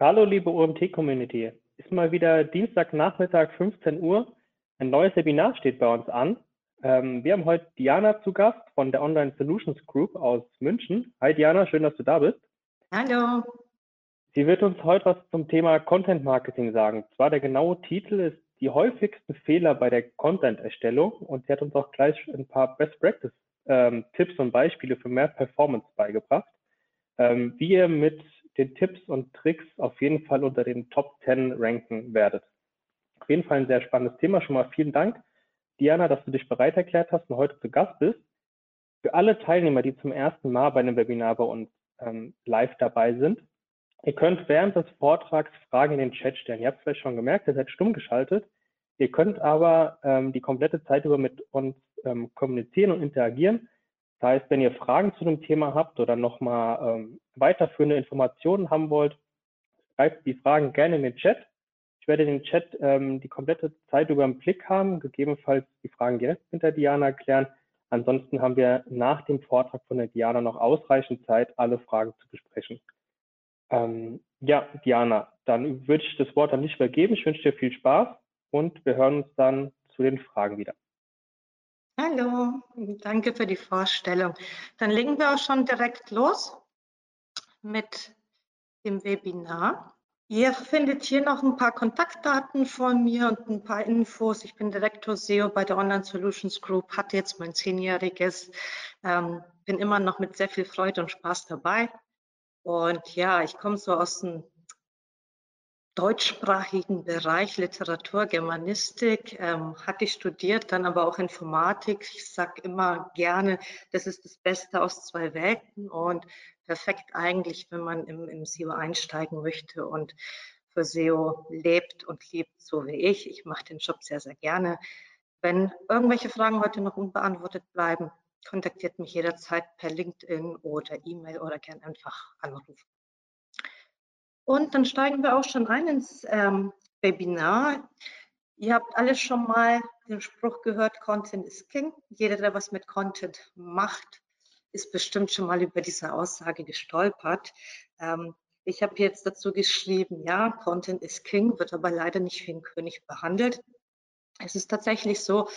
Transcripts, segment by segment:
Hallo liebe OMT-Community. Ist mal wieder Dienstagnachmittag 15 Uhr. Ein neues Webinar steht bei uns an. Ähm, wir haben heute Diana zu Gast von der Online Solutions Group aus München. Hi Diana, schön, dass du da bist. Hallo. Sie wird uns heute was zum Thema Content Marketing sagen. Zwar der genaue Titel ist die häufigsten Fehler bei der Content-Erstellung und sie hat uns auch gleich ein paar Best Practice ähm, Tipps und Beispiele für mehr Performance beigebracht. Ähm, wie ihr mit den Tipps und Tricks auf jeden Fall unter den Top 10 ranken werdet. Auf jeden Fall ein sehr spannendes Thema. Schon mal vielen Dank, Diana, dass du dich bereit erklärt hast und heute zu Gast bist. Für alle Teilnehmer, die zum ersten Mal bei einem Webinar bei uns ähm, live dabei sind, ihr könnt während des Vortrags Fragen in den Chat stellen. Ihr habt vielleicht schon gemerkt, ihr seid stumm geschaltet. Ihr könnt aber ähm, die komplette Zeit über mit uns ähm, kommunizieren und interagieren. Das heißt, wenn ihr Fragen zu dem Thema habt oder nochmal ähm, weiterführende Informationen haben wollt, schreibt die Fragen gerne in den Chat. Ich werde den Chat ähm, die komplette Zeit über im Blick haben, gegebenenfalls die Fragen direkt hinter Diana klären. Ansonsten haben wir nach dem Vortrag von der Diana noch ausreichend Zeit, alle Fragen zu besprechen. Ähm, ja, Diana, dann würde ich das Wort an dich übergeben. Ich wünsche dir viel Spaß und wir hören uns dann zu den Fragen wieder. Hallo, danke für die Vorstellung. Dann legen wir auch schon direkt los mit dem Webinar. Ihr findet hier noch ein paar Kontaktdaten von mir und ein paar Infos. Ich bin Direktor SEO bei der Online Solutions Group, hatte jetzt mein zehnjähriges, ähm, bin immer noch mit sehr viel Freude und Spaß dabei. Und ja, ich komme so aus dem deutschsprachigen Bereich Literatur, Germanistik ähm, hatte ich studiert, dann aber auch Informatik. Ich sage immer gerne, das ist das Beste aus zwei Welten und perfekt eigentlich, wenn man im, im SEO einsteigen möchte und für SEO lebt und liebt, so wie ich. Ich mache den Job sehr, sehr gerne. Wenn irgendwelche Fragen heute noch unbeantwortet bleiben, kontaktiert mich jederzeit per LinkedIn oder E-Mail oder gern einfach anrufen. Und dann steigen wir auch schon ein ins ähm, Webinar. Ihr habt alle schon mal den Spruch gehört, Content is King. Jeder, der was mit Content macht, ist bestimmt schon mal über diese Aussage gestolpert. Ähm, ich habe jetzt dazu geschrieben, ja, Content is King, wird aber leider nicht wie ein König behandelt. Es ist tatsächlich so,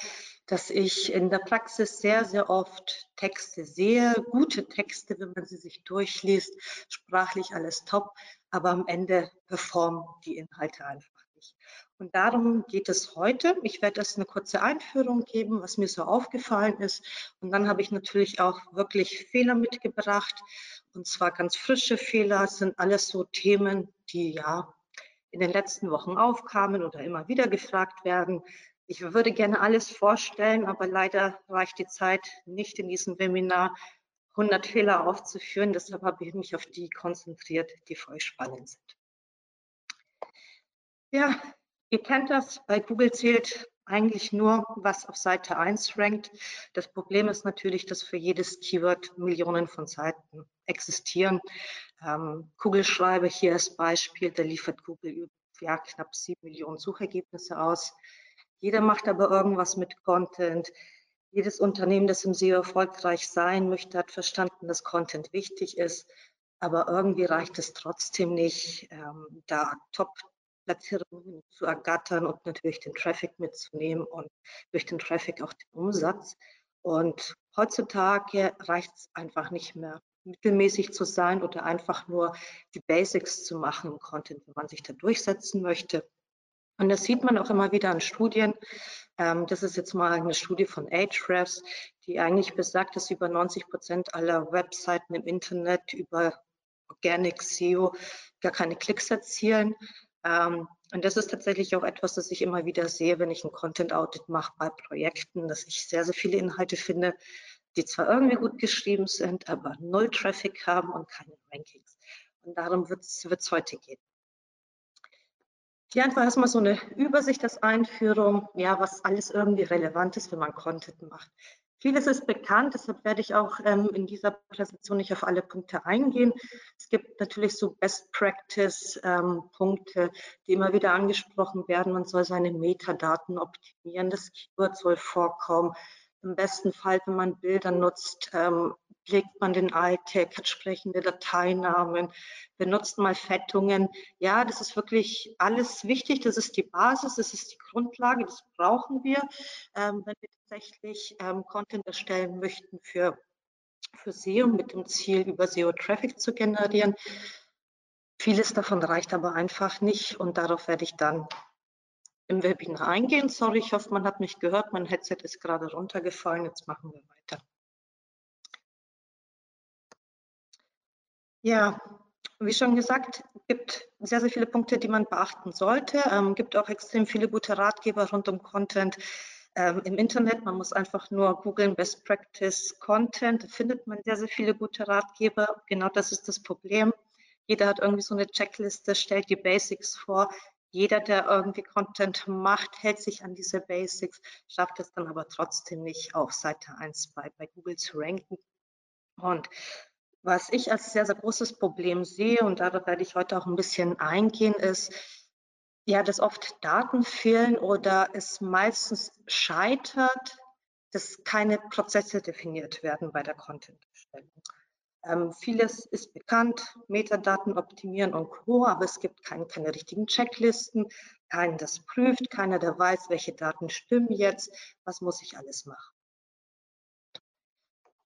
dass ich in der Praxis sehr, sehr oft Texte sehe, gute Texte, wenn man sie sich durchliest, sprachlich alles top, aber am Ende performen die Inhalte einfach nicht. Und darum geht es heute. Ich werde erst eine kurze Einführung geben, was mir so aufgefallen ist. Und dann habe ich natürlich auch wirklich Fehler mitgebracht. Und zwar ganz frische Fehler. Das sind alles so Themen, die ja in den letzten Wochen aufkamen oder immer wieder gefragt werden. Ich würde gerne alles vorstellen, aber leider reicht die Zeit nicht in diesem Webinar, 100 Fehler aufzuführen. Deshalb habe ich mich auf die konzentriert, die voll spannend sind. Ja, ihr kennt das, bei Google zählt eigentlich nur, was auf Seite 1 rankt. Das Problem ist natürlich, dass für jedes Keyword Millionen von Seiten existieren. Ähm, Kugelschreiber hier als Beispiel, da liefert Google ja, knapp 7 Millionen Suchergebnisse aus. Jeder macht aber irgendwas mit Content. Jedes Unternehmen, das im SEO erfolgreich sein möchte, hat verstanden, dass Content wichtig ist. Aber irgendwie reicht es trotzdem nicht, ähm, da Top-Platzierungen zu ergattern und natürlich den Traffic mitzunehmen und durch den Traffic auch den Umsatz. Und heutzutage reicht es einfach nicht mehr, mittelmäßig zu sein oder einfach nur die Basics zu machen im Content, wenn man sich da durchsetzen möchte. Und das sieht man auch immer wieder an Studien. Ähm, das ist jetzt mal eine Studie von Ahrefs, die eigentlich besagt, dass über 90 Prozent aller Webseiten im Internet über Organic SEO gar keine Klicks erzielen. Ähm, und das ist tatsächlich auch etwas, das ich immer wieder sehe, wenn ich ein Content Audit mache bei Projekten, dass ich sehr, sehr viele Inhalte finde, die zwar irgendwie gut geschrieben sind, aber null Traffic haben und keine Rankings. Und darum wird es heute gehen. Hier einfach erstmal so eine Übersicht als Einführung, ja, was alles irgendwie relevant ist, wenn man Content macht. Vieles ist bekannt, deshalb werde ich auch ähm, in dieser Präsentation nicht auf alle Punkte eingehen. Es gibt natürlich so Best Practice ähm, die immer wieder angesprochen werden. Man soll seine Metadaten optimieren, das Keyword soll vorkommen. Im besten Fall, wenn man Bilder nutzt, ähm, pflegt man den iTag, hat sprechende Dateinamen, benutzt mal Fettungen. Ja, das ist wirklich alles wichtig. Das ist die Basis, das ist die Grundlage, das brauchen wir, ähm, wenn wir tatsächlich ähm, Content erstellen möchten für, für SEO mit dem Ziel, über SEO-Traffic zu generieren. Vieles davon reicht aber einfach nicht und darauf werde ich dann im Webinar eingehen. Sorry, ich hoffe, man hat mich gehört. Mein Headset ist gerade runtergefallen. Jetzt machen wir weiter. Ja, wie schon gesagt, gibt sehr, sehr viele Punkte, die man beachten sollte. Ähm, gibt auch extrem viele gute Ratgeber rund um Content ähm, im Internet. Man muss einfach nur googeln Best Practice Content. Da findet man sehr, sehr viele gute Ratgeber. Genau das ist das Problem. Jeder hat irgendwie so eine Checkliste, stellt die Basics vor. Jeder, der irgendwie Content macht, hält sich an diese Basics, schafft es dann aber trotzdem nicht, auf Seite 1 bei, bei Google zu ranken. Und was ich als sehr, sehr großes Problem sehe, und darauf werde ich heute auch ein bisschen eingehen, ist, ja, dass oft Daten fehlen oder es meistens scheitert, dass keine Prozesse definiert werden bei der Content-Erstellung. Ähm, vieles ist bekannt, Metadaten optimieren und Co., aber es gibt keine, keine richtigen Checklisten, keinen, das prüft, keiner, der weiß, welche Daten stimmen jetzt, was muss ich alles machen.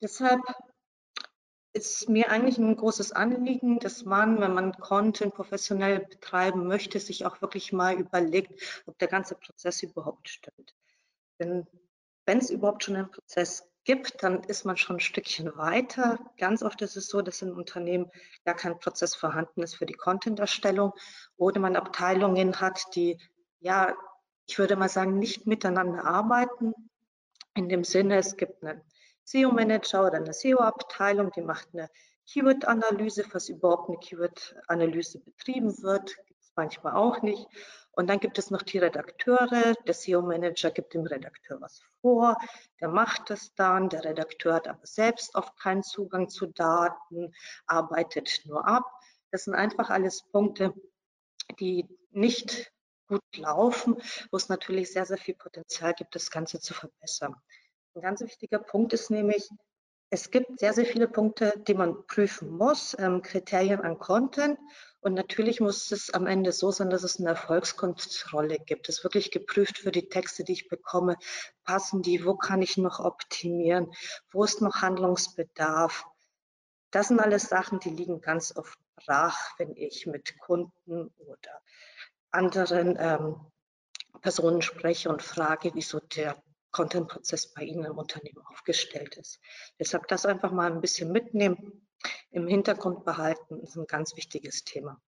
Deshalb ist mir eigentlich ein großes Anliegen, dass man, wenn man Content professionell betreiben möchte, sich auch wirklich mal überlegt, ob der ganze Prozess überhaupt stimmt. Denn wenn es überhaupt schon einen Prozess gibt, dann ist man schon ein Stückchen weiter. Ganz oft ist es so, dass in Unternehmen gar kein Prozess vorhanden ist für die Content-Erstellung oder man Abteilungen hat, die, ja, ich würde mal sagen, nicht miteinander arbeiten. In dem Sinne, es gibt einen SEO-Manager oder eine SEO-Abteilung, die macht eine Keyword-Analyse, was überhaupt eine Keyword-Analyse betrieben wird, gibt es manchmal auch nicht. Und dann gibt es noch die Redakteure. Der SEO-Manager gibt dem Redakteur was vor, der macht es dann. Der Redakteur hat aber selbst oft keinen Zugang zu Daten, arbeitet nur ab. Das sind einfach alles Punkte, die nicht gut laufen, wo es natürlich sehr, sehr viel Potenzial gibt, das Ganze zu verbessern. Ein ganz wichtiger Punkt ist nämlich, es gibt sehr, sehr viele Punkte, die man prüfen muss, ähm, Kriterien an Content. Und natürlich muss es am Ende so sein, dass es eine Erfolgskontrolle gibt. Es wirklich geprüft für die Texte, die ich bekomme. Passen die? Wo kann ich noch optimieren? Wo ist noch Handlungsbedarf? Das sind alles Sachen, die liegen ganz oft brach, wenn ich mit Kunden oder anderen ähm, Personen spreche und frage, wieso der Content-Prozess bei Ihnen im Unternehmen aufgestellt ist. Deshalb das einfach mal ein bisschen mitnehmen, im Hintergrund behalten, ist ein ganz wichtiges Thema.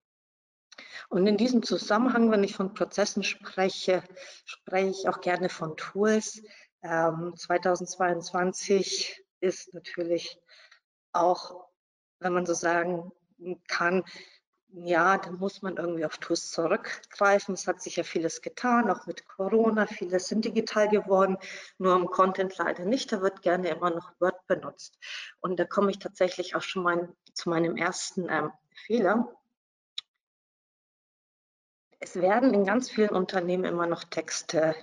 Und in diesem Zusammenhang, wenn ich von Prozessen spreche, spreche ich auch gerne von Tools. Ähm, 2022 ist natürlich auch, wenn man so sagen kann, ja, dann muss man irgendwie auf Tools zurückgreifen. Es hat sich ja vieles getan, auch mit Corona. Vieles sind digital geworden, nur im Content leider nicht. Da wird gerne immer noch Word benutzt. Und da komme ich tatsächlich auch schon mal zu meinem ersten ähm, Fehler. Es werden in ganz vielen Unternehmen immer noch Texte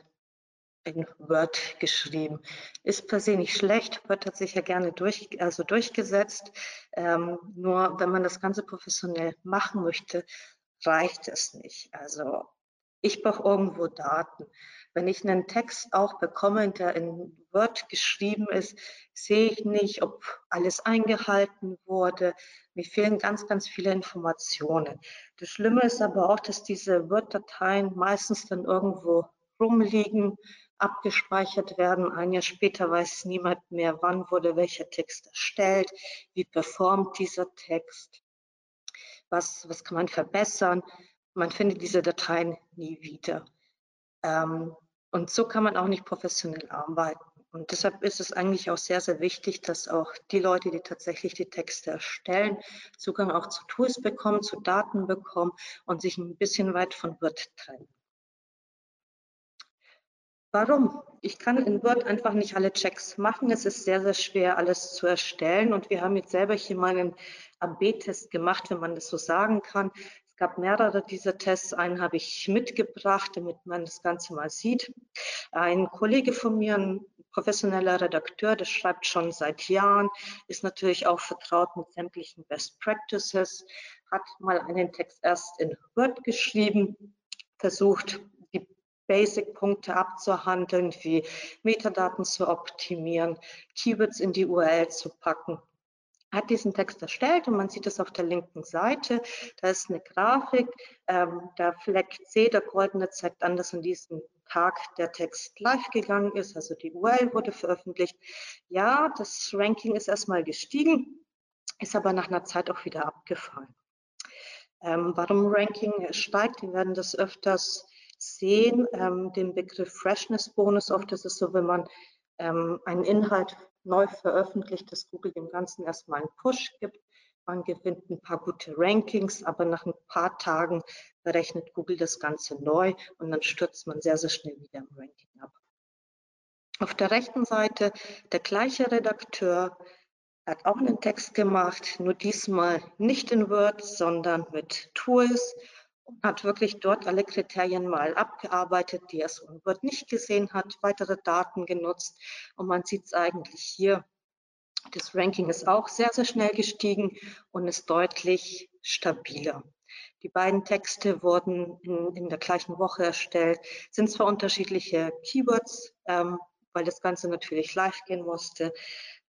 in Word geschrieben. Ist per se nicht schlecht, Word hat sich ja gerne durch, also durchgesetzt. Ähm, nur wenn man das Ganze professionell machen möchte, reicht es nicht. Also ich brauche irgendwo Daten. Wenn ich einen Text auch bekomme, der in Word geschrieben ist, sehe ich nicht, ob alles eingehalten wurde. Mir fehlen ganz, ganz viele Informationen. Das Schlimme ist aber auch, dass diese Word-Dateien meistens dann irgendwo rumliegen, abgespeichert werden. Ein Jahr später weiß niemand mehr, wann wurde welcher Text erstellt, wie performt dieser Text, was, was kann man verbessern. Man findet diese Dateien nie wieder. Ähm, und so kann man auch nicht professionell arbeiten. Und deshalb ist es eigentlich auch sehr, sehr wichtig, dass auch die Leute, die tatsächlich die Texte erstellen, Zugang auch zu Tools bekommen, zu Daten bekommen und sich ein bisschen weit von Word trennen. Warum? Ich kann in Word einfach nicht alle Checks machen. Es ist sehr, sehr schwer, alles zu erstellen. Und wir haben jetzt selber hier mal einen AB-Test gemacht, wenn man das so sagen kann. Es gab mehrere dieser Tests. Einen habe ich mitgebracht, damit man das Ganze mal sieht. Ein Kollege von mir, ein professioneller Redakteur, der schreibt schon seit Jahren, ist natürlich auch vertraut mit sämtlichen Best Practices, hat mal einen Text erst in Word geschrieben, versucht Basic-Punkte abzuhandeln, wie Metadaten zu optimieren, Keywords in die URL zu packen hat diesen Text erstellt und man sieht es auf der linken Seite. Da ist eine Grafik, ähm, der Fleck C, der goldene, zeigt an, dass an diesem Tag der Text live gegangen ist, also die URL wurde veröffentlicht. Ja, das Ranking ist erstmal gestiegen, ist aber nach einer Zeit auch wieder abgefallen. Ähm, warum Ranking steigt, wir werden das öfters sehen, ähm, den Begriff Freshness Bonus. Oft ist es so, wenn man ähm, einen Inhalt neu veröffentlicht, dass Google dem Ganzen erstmal einen Push gibt. Man gewinnt ein paar gute Rankings, aber nach ein paar Tagen berechnet Google das Ganze neu und dann stürzt man sehr, sehr schnell wieder im Ranking ab. Auf der rechten Seite der gleiche Redakteur hat auch einen Text gemacht, nur diesmal nicht in Word, sondern mit Tools hat wirklich dort alle Kriterien mal abgearbeitet, die er so in Word nicht gesehen hat, weitere Daten genutzt und man sieht es eigentlich hier. Das Ranking ist auch sehr, sehr schnell gestiegen und ist deutlich stabiler. Die beiden Texte wurden in, in der gleichen Woche erstellt, sind zwar unterschiedliche Keywords, ähm, weil das Ganze natürlich live gehen musste,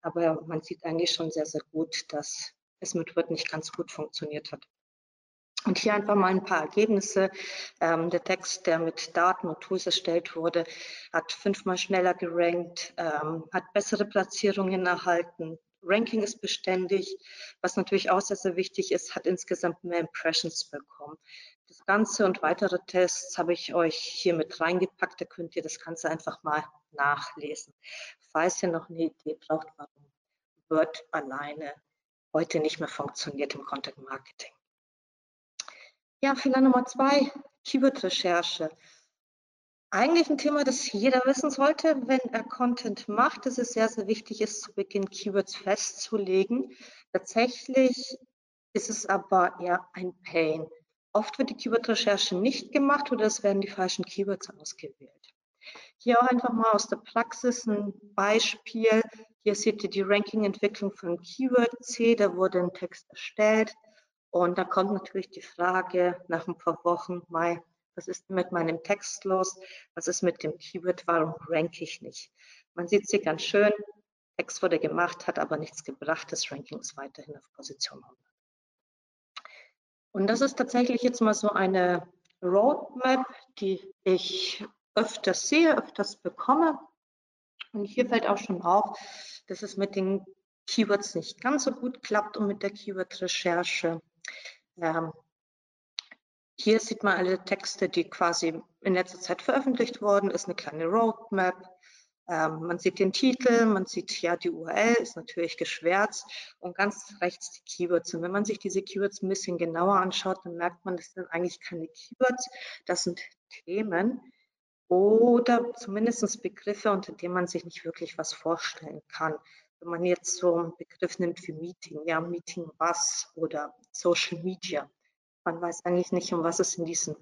aber man sieht eigentlich schon sehr, sehr gut, dass es mit Word nicht ganz gut funktioniert hat. Und hier einfach mal ein paar Ergebnisse. Ähm, der Text, der mit Daten und Tools erstellt wurde, hat fünfmal schneller gerankt, ähm, hat bessere Platzierungen erhalten. Ranking ist beständig, was natürlich auch sehr, sehr wichtig ist, hat insgesamt mehr Impressions bekommen. Das Ganze und weitere Tests habe ich euch hier mit reingepackt. Da könnt ihr das Ganze einfach mal nachlesen. Falls ihr noch eine Idee braucht, warum Word alleine heute nicht mehr funktioniert im Content Marketing. Ja, Fehler Nummer zwei, Keyword-Recherche. Eigentlich ein Thema, das jeder wissen sollte, wenn er Content macht, dass es sehr, sehr wichtig ist, zu Beginn Keywords festzulegen. Tatsächlich ist es aber eher ein Pain. Oft wird die Keyword-Recherche nicht gemacht oder es werden die falschen Keywords ausgewählt. Hier auch einfach mal aus der Praxis ein Beispiel. Hier seht ihr die Ranking-Entwicklung von Keyword C. Da wurde ein Text erstellt. Und da kommt natürlich die Frage nach ein paar Wochen, Mai, was ist mit meinem Text los? Was ist mit dem Keyword? Warum ranke ich nicht? Man sieht sie ganz schön. Text wurde gemacht, hat aber nichts gebracht. Das Ranking ist weiterhin auf Position 100. Und das ist tatsächlich jetzt mal so eine Roadmap, die ich öfters sehe, öfters bekomme. Und hier fällt auch schon auf, dass es mit den Keywords nicht ganz so gut klappt und mit der Keyword-Recherche. Ähm, hier sieht man alle Texte, die quasi in letzter Zeit veröffentlicht wurden, ist eine kleine Roadmap. Ähm, man sieht den Titel, man sieht ja die URL, ist natürlich geschwärzt und ganz rechts die Keywords. Und wenn man sich diese Keywords ein bisschen genauer anschaut, dann merkt man, das sind eigentlich keine Keywords, das sind Themen oder zumindest Begriffe, unter denen man sich nicht wirklich was vorstellen kann wenn man jetzt so einen Begriff nimmt wie Meeting, ja, Meeting was oder Social Media. Man weiß eigentlich nicht, um was es in diesem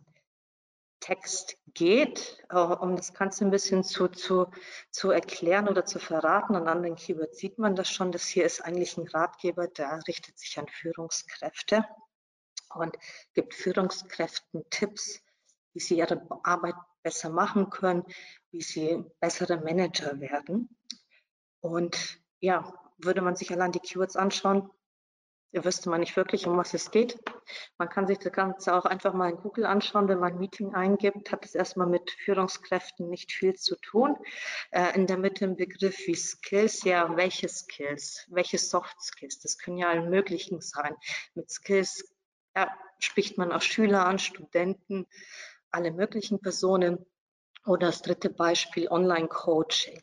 Text geht, um das Ganze ein bisschen zu, zu, zu erklären oder zu verraten. An anderen Keywords sieht man das schon. Das hier ist eigentlich ein Ratgeber, der richtet sich an Führungskräfte und gibt Führungskräften Tipps, wie sie ihre Arbeit besser machen können, wie sie bessere Manager werden. Und ja, würde man sich allein die Keywords anschauen, wüsste man nicht wirklich, um was es geht. Man kann sich das Ganze auch einfach mal in Google anschauen. Wenn man Meeting eingibt, hat es erstmal mit Führungskräften nicht viel zu tun. Äh, in der Mitte ein Begriff wie Skills, ja, welche Skills, welche Soft Skills, das können ja alle möglichen sein. Mit Skills ja, spricht man auch Schüler an, Studenten, alle möglichen Personen. Oder das dritte Beispiel, Online-Coaching.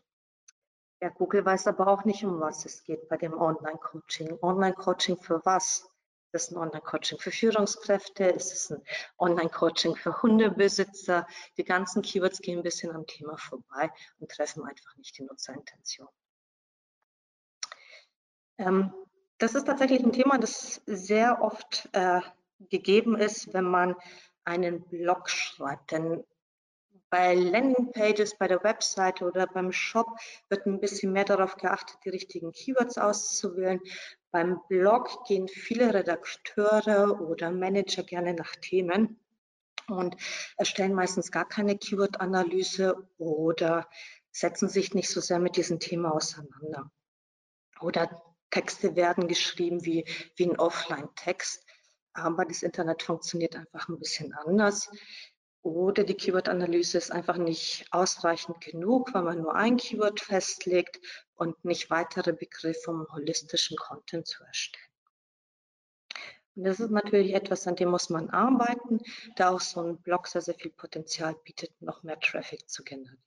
Ja, Google weiß aber auch nicht, um was es geht bei dem Online-Coaching. Online-Coaching für was? Ist es ein Online-Coaching für Führungskräfte? Ist es ein Online-Coaching für Hundebesitzer? Die ganzen Keywords gehen ein bisschen am Thema vorbei und treffen einfach nicht die Nutzerintention. Ähm, das ist tatsächlich ein Thema, das sehr oft äh, gegeben ist, wenn man einen Blog schreibt. Denn Bei Landingpages, bei der Webseite oder beim Shop wird ein bisschen mehr darauf geachtet, die richtigen Keywords auszuwählen. Beim Blog gehen viele Redakteure oder Manager gerne nach Themen und erstellen meistens gar keine Keyword-Analyse oder setzen sich nicht so sehr mit diesem Thema auseinander. Oder Texte werden geschrieben wie, wie ein Offline-Text, aber das Internet funktioniert einfach ein bisschen anders. Oder die Keyword-Analyse ist einfach nicht ausreichend genug, weil man nur ein Keyword festlegt und nicht weitere Begriffe, um holistischen Content zu erstellen. Und das ist natürlich etwas, an dem muss man arbeiten, da auch so ein Blog sehr, sehr viel Potenzial bietet, noch mehr Traffic zu generieren.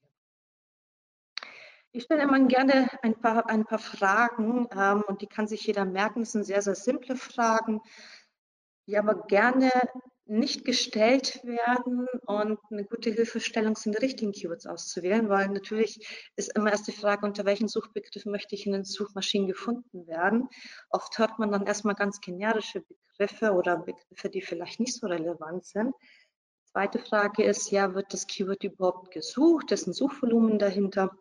Ich stelle immer gerne ein paar, ein paar Fragen ähm, und die kann sich jeder merken. Das sind sehr, sehr simple Fragen, die aber gerne nicht gestellt werden und eine gute Hilfestellung sind, die richtigen Keywords auszuwählen, weil natürlich ist immer erst die Frage, unter welchen Suchbegriffen möchte ich in den Suchmaschinen gefunden werden. Oft hört man dann erstmal ganz generische Begriffe oder Begriffe, die vielleicht nicht so relevant sind. Zweite Frage ist, ja, wird das Keyword überhaupt gesucht? Ist ein Suchvolumen dahinter?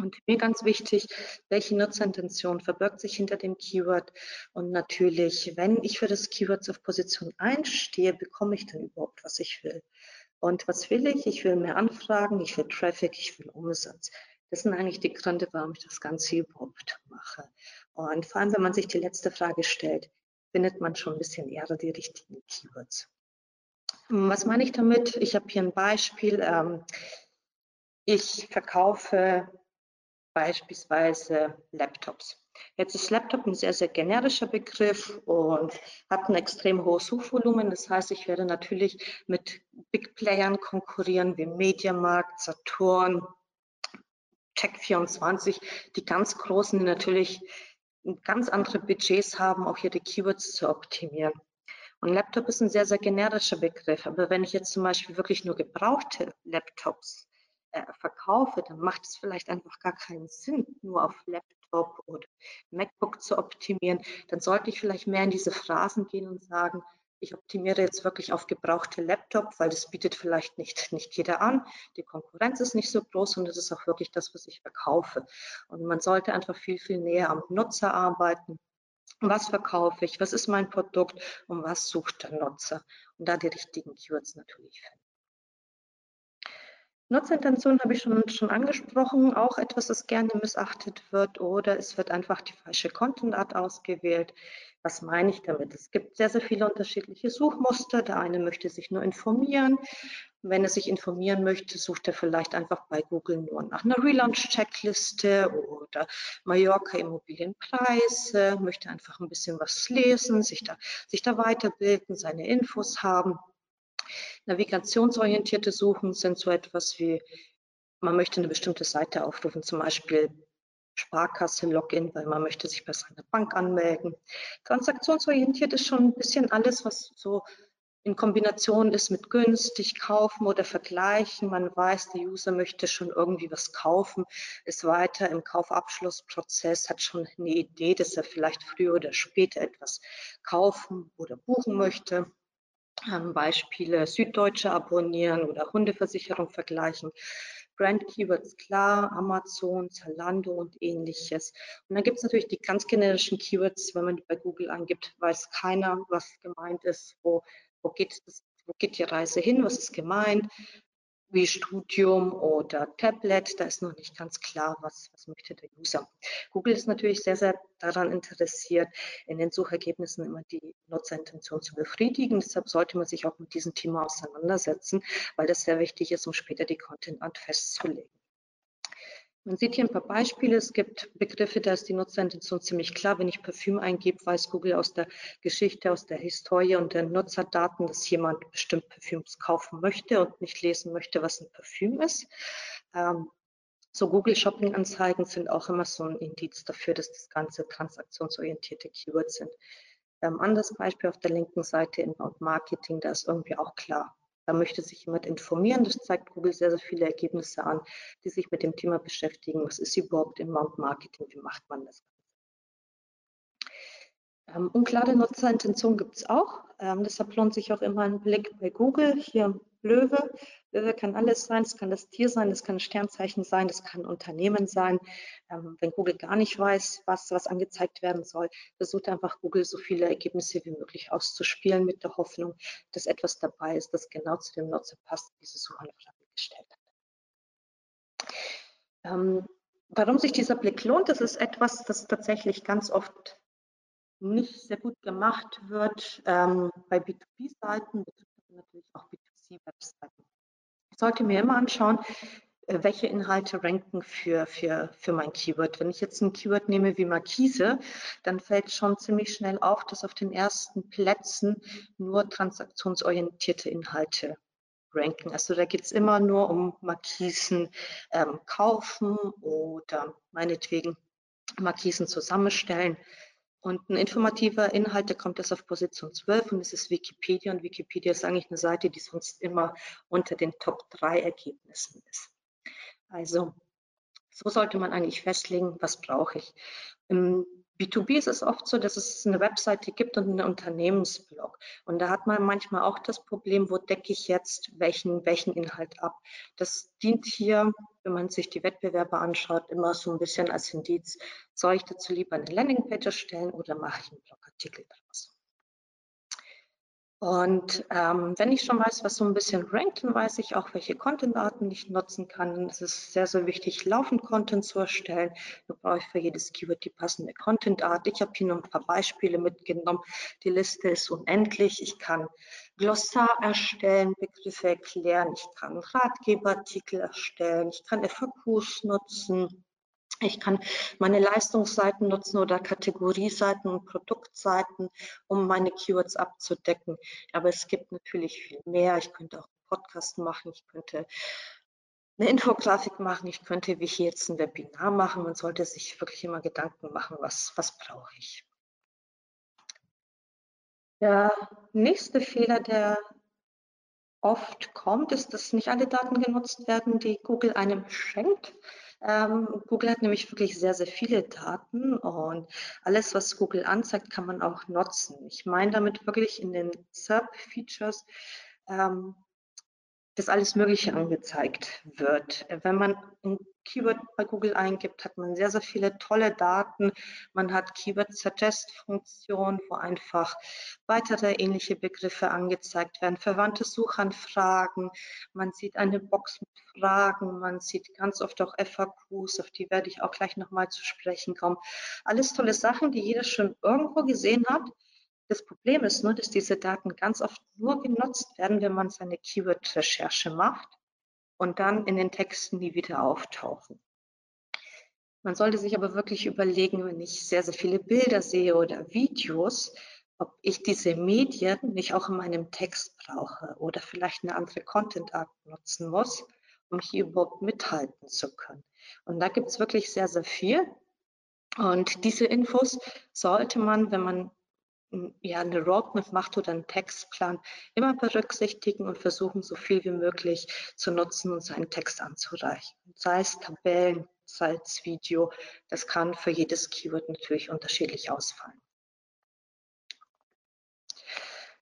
Und mir ganz wichtig, welche Nutzerintention verbirgt sich hinter dem Keyword? Und natürlich, wenn ich für das Keyword auf Position 1 stehe, bekomme ich dann überhaupt, was ich will. Und was will ich? Ich will mehr Anfragen, ich will Traffic, ich will Umsatz. Das sind eigentlich die Gründe, warum ich das Ganze überhaupt mache. Und vor allem, wenn man sich die letzte Frage stellt, findet man schon ein bisschen eher die richtigen Keywords. Was meine ich damit? Ich habe hier ein Beispiel. Ähm, ich verkaufe beispielsweise Laptops. Jetzt ist Laptop ein sehr, sehr generischer Begriff und hat ein extrem hohes Suchvolumen. Das heißt, ich werde natürlich mit Big Playern konkurrieren wie Mediamarkt, Saturn, Tech24, die ganz großen, die natürlich ganz andere Budgets haben, auch ihre Keywords zu optimieren. Und Laptop ist ein sehr, sehr generischer Begriff. Aber wenn ich jetzt zum Beispiel wirklich nur gebrauchte Laptops äh, verkaufe, dann macht es vielleicht einfach gar keinen Sinn, nur auf Laptop oder MacBook zu optimieren. Dann sollte ich vielleicht mehr in diese Phrasen gehen und sagen, ich optimiere jetzt wirklich auf gebrauchte Laptop, weil das bietet vielleicht nicht, nicht jeder an. Die Konkurrenz ist nicht so groß und das ist auch wirklich das, was ich verkaufe. Und man sollte einfach viel, viel näher am Nutzer arbeiten. Was verkaufe ich? Was ist mein Produkt? Und was sucht der Nutzer? Und da die richtigen Keywords natürlich finden. Nutzerintention habe ich schon, schon angesprochen, auch etwas, das gerne missachtet wird oder es wird einfach die falsche Content-Art ausgewählt. Was meine ich damit? Es gibt sehr, sehr viele unterschiedliche Suchmuster. Der eine möchte sich nur informieren. Wenn er sich informieren möchte, sucht er vielleicht einfach bei Google nur nach einer Relaunch-Checkliste oder Mallorca Immobilienpreise, möchte einfach ein bisschen was lesen, sich da, sich da weiterbilden, seine Infos haben. Navigationsorientierte Suchen sind so etwas wie, man möchte eine bestimmte Seite aufrufen, zum Beispiel Sparkasse Login, weil man möchte sich bei seiner Bank anmelden. Transaktionsorientiert ist schon ein bisschen alles, was so in Kombination ist mit günstig kaufen oder vergleichen. Man weiß, der User möchte schon irgendwie was kaufen, ist weiter im Kaufabschlussprozess, hat schon eine Idee, dass er vielleicht früher oder später etwas kaufen oder buchen möchte. Ähm, Beispiele Süddeutsche abonnieren oder Hundeversicherung vergleichen. Brand Keywords klar, Amazon, Zalando und ähnliches. Und dann gibt es natürlich die ganz generischen Keywords, wenn man die bei Google angibt, weiß keiner, was gemeint ist, wo, wo, geht, das, wo geht die Reise hin, was ist gemeint wie Studium oder Tablet. Da ist noch nicht ganz klar, was, was möchte der User. Google ist natürlich sehr, sehr daran interessiert, in den Suchergebnissen immer die Nutzerintention zu befriedigen. Deshalb sollte man sich auch mit diesem Thema auseinandersetzen, weil das sehr wichtig ist, um später die Content Art festzulegen. Man sieht hier ein paar Beispiele. Es gibt Begriffe, da ist die Nutzerintention ziemlich klar. Wenn ich Parfüm eingebe, weiß Google aus der Geschichte, aus der Historie und den Nutzerdaten, dass jemand bestimmt Parfüms kaufen möchte und nicht lesen möchte, was ein Parfüm ist. Ähm, so Google Shopping Anzeigen sind auch immer so ein Indiz dafür, dass das Ganze transaktionsorientierte Keywords sind. Ähm, anderes Beispiel auf der linken Seite Inbound Marketing, da ist irgendwie auch klar, da möchte sich jemand informieren. Das zeigt Google sehr, sehr viele Ergebnisse an, die sich mit dem Thema beschäftigen. Was ist überhaupt Inbound Marketing? Wie macht man das? Ähm, unklare Nutzerintention gibt es auch. Ähm, deshalb lohnt sich auch immer ein Blick bei Google. Hier Löwe. Löwe kann alles sein, es kann das Tier sein, es kann ein Sternzeichen sein, es kann ein Unternehmen sein. Ähm, wenn Google gar nicht weiß, was, was angezeigt werden soll, versucht einfach Google so viele Ergebnisse wie möglich auszuspielen mit der Hoffnung, dass etwas dabei ist, das genau zu dem Nutzer passt, diese Suchanfrage gestellt hat. Ähm, warum sich dieser Blick lohnt, das ist etwas, das tatsächlich ganz oft nicht sehr gut gemacht wird ähm, bei B2B-Seiten, natürlich auch B2C-Webseiten. Ich sollte mir immer anschauen, äh, welche Inhalte ranken für, für, für mein Keyword. Wenn ich jetzt ein Keyword nehme wie Markise, dann fällt schon ziemlich schnell auf, dass auf den ersten Plätzen nur transaktionsorientierte Inhalte ranken. Also da geht es immer nur um Markisen ähm, kaufen oder meinetwegen Markisen zusammenstellen. Und ein informativer Inhalt, der kommt erst auf Position 12 und das ist Wikipedia. Und Wikipedia ist eigentlich eine Seite, die sonst immer unter den Top 3 Ergebnissen ist. Also so sollte man eigentlich festlegen, was brauche ich. Im B2B ist es oft so, dass es eine Webseite gibt und einen Unternehmensblog. Und da hat man manchmal auch das Problem, wo decke ich jetzt welchen, welchen Inhalt ab. Das dient hier, wenn man sich die Wettbewerber anschaut, immer so ein bisschen als Indiz. Soll ich dazu lieber eine Landingpage erstellen oder mache ich einen Blogartikel daraus? Und ähm, wenn ich schon weiß, was so ein bisschen rankt, dann weiß ich auch, welche Content-Arten ich nutzen kann. Es ist sehr, sehr wichtig, laufend Content zu erstellen. Da brauche ich für jedes Keyword die passende Content-Art. Ich habe hier noch ein paar Beispiele mitgenommen. Die Liste ist unendlich. Ich kann Glossar erstellen, Begriffe erklären. Ich kann Ratgeberartikel erstellen. Ich kann FAQs nutzen. Ich kann meine Leistungsseiten nutzen oder Kategorieseiten und Produktseiten, um meine Keywords abzudecken. Aber es gibt natürlich viel mehr. Ich könnte auch einen Podcast machen, ich könnte eine Infografik machen, ich könnte wie hier jetzt ein Webinar machen. Man sollte sich wirklich immer Gedanken machen, was, was brauche ich. Der nächste Fehler, der oft kommt, ist, dass nicht alle Daten genutzt werden, die Google einem schenkt. Ähm, Google hat nämlich wirklich sehr, sehr viele Daten und alles, was Google anzeigt, kann man auch nutzen. Ich meine damit wirklich in den SERP-Features ähm, dass alles Mögliche angezeigt wird. Wenn man ein Keyword bei Google eingibt, hat man sehr, sehr viele tolle Daten. Man hat Keyword Suggest Funktion, wo einfach weitere ähnliche Begriffe angezeigt werden, verwandte Suchanfragen. Man sieht eine Box mit Fragen. Man sieht ganz oft auch FAQs, auf die werde ich auch gleich nochmal zu sprechen kommen. Alles tolle Sachen, die jeder schon irgendwo gesehen hat das Problem ist nur, dass diese Daten ganz oft nur genutzt werden, wenn man seine Keyword-Recherche macht und dann in den Texten nie wieder auftauchen. Man sollte sich aber wirklich überlegen, wenn ich sehr, sehr viele Bilder sehe oder Videos, ob ich diese Medien nicht auch in meinem Text brauche oder vielleicht eine andere Content-Art nutzen muss, um hier überhaupt mithalten zu können. Und da gibt es wirklich sehr, sehr viel. Und diese Infos sollte man, wenn man ja, eine Roadmap macht oder einen Textplan, immer berücksichtigen und versuchen, so viel wie möglich zu nutzen und seinen Text anzureichen. Sei es Tabellen, sei es Video, das kann für jedes Keyword natürlich unterschiedlich ausfallen.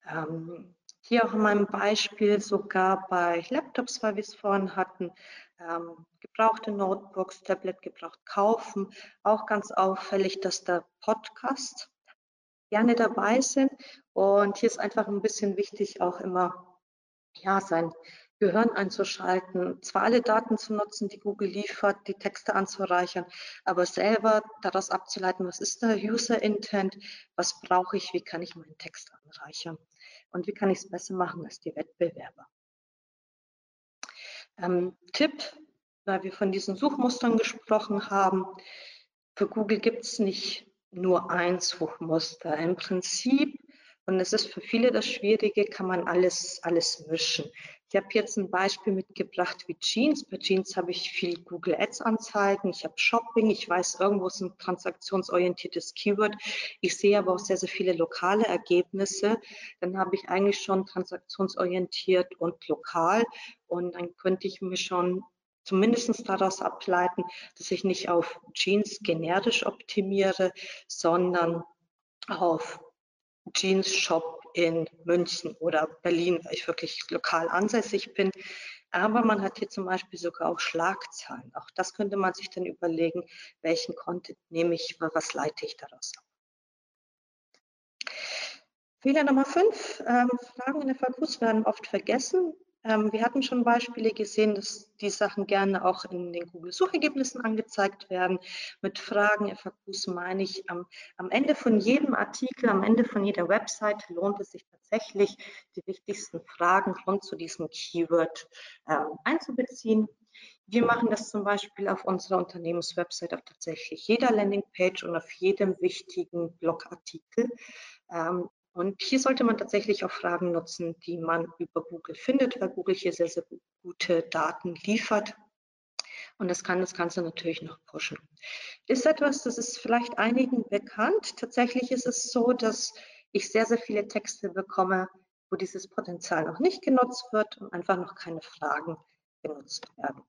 Ähm, hier auch in meinem Beispiel sogar bei Laptops, weil wir es vorhin hatten, ähm, gebrauchte Notebooks, Tablet gebraucht kaufen. Auch ganz auffällig, dass der Podcast gerne dabei sind. Und hier ist einfach ein bisschen wichtig, auch immer ja, sein Gehirn einzuschalten, zwar alle Daten zu nutzen, die Google liefert, die Texte anzureichern, aber selber daraus abzuleiten, was ist der User Intent, was brauche ich, wie kann ich meinen Text anreichern und wie kann ich es besser machen als die Wettbewerber. Ähm, Tipp, weil wir von diesen Suchmustern gesprochen haben, für Google gibt es nicht nur ein Suchmuster. Im Prinzip, und das ist für viele das Schwierige, kann man alles, alles mischen. Ich habe jetzt ein Beispiel mitgebracht wie Jeans. Bei Jeans habe ich viel Google Ads Anzeigen. Ich habe Shopping. Ich weiß, irgendwo ist ein transaktionsorientiertes Keyword. Ich sehe aber auch sehr, sehr viele lokale Ergebnisse. Dann habe ich eigentlich schon transaktionsorientiert und lokal. Und dann könnte ich mir schon zumindest daraus ableiten, dass ich nicht auf Jeans generisch optimiere, sondern auf Jeans Shop in München oder Berlin, weil ich wirklich lokal ansässig bin. Aber man hat hier zum Beispiel sogar auch Schlagzeilen. Auch das könnte man sich dann überlegen, welchen Content nehme ich, was leite ich daraus ab. Fehler Nummer fünf, ähm, Fragen in der FAQs werden oft vergessen. Ähm, wir hatten schon Beispiele gesehen, dass die Sachen gerne auch in den Google-Suchergebnissen angezeigt werden. Mit Fragen, FAQs meine ich, am, am, Ende von jedem Artikel, am Ende von jeder Website lohnt es sich tatsächlich, die wichtigsten Fragen rund zu diesem Keyword ähm, einzubeziehen. Wir machen das zum Beispiel auf unserer Unternehmenswebsite auf tatsächlich jeder Landingpage und auf jedem wichtigen Blogartikel. Ähm, und hier sollte man tatsächlich auch Fragen nutzen, die man über Google findet, weil Google hier sehr, sehr gute Daten liefert. Und das kann das Ganze natürlich noch pushen. Ist etwas, das ist vielleicht einigen bekannt. Tatsächlich ist es so, dass ich sehr, sehr viele Texte bekomme, wo dieses Potenzial noch nicht genutzt wird und einfach noch keine Fragen genutzt werden.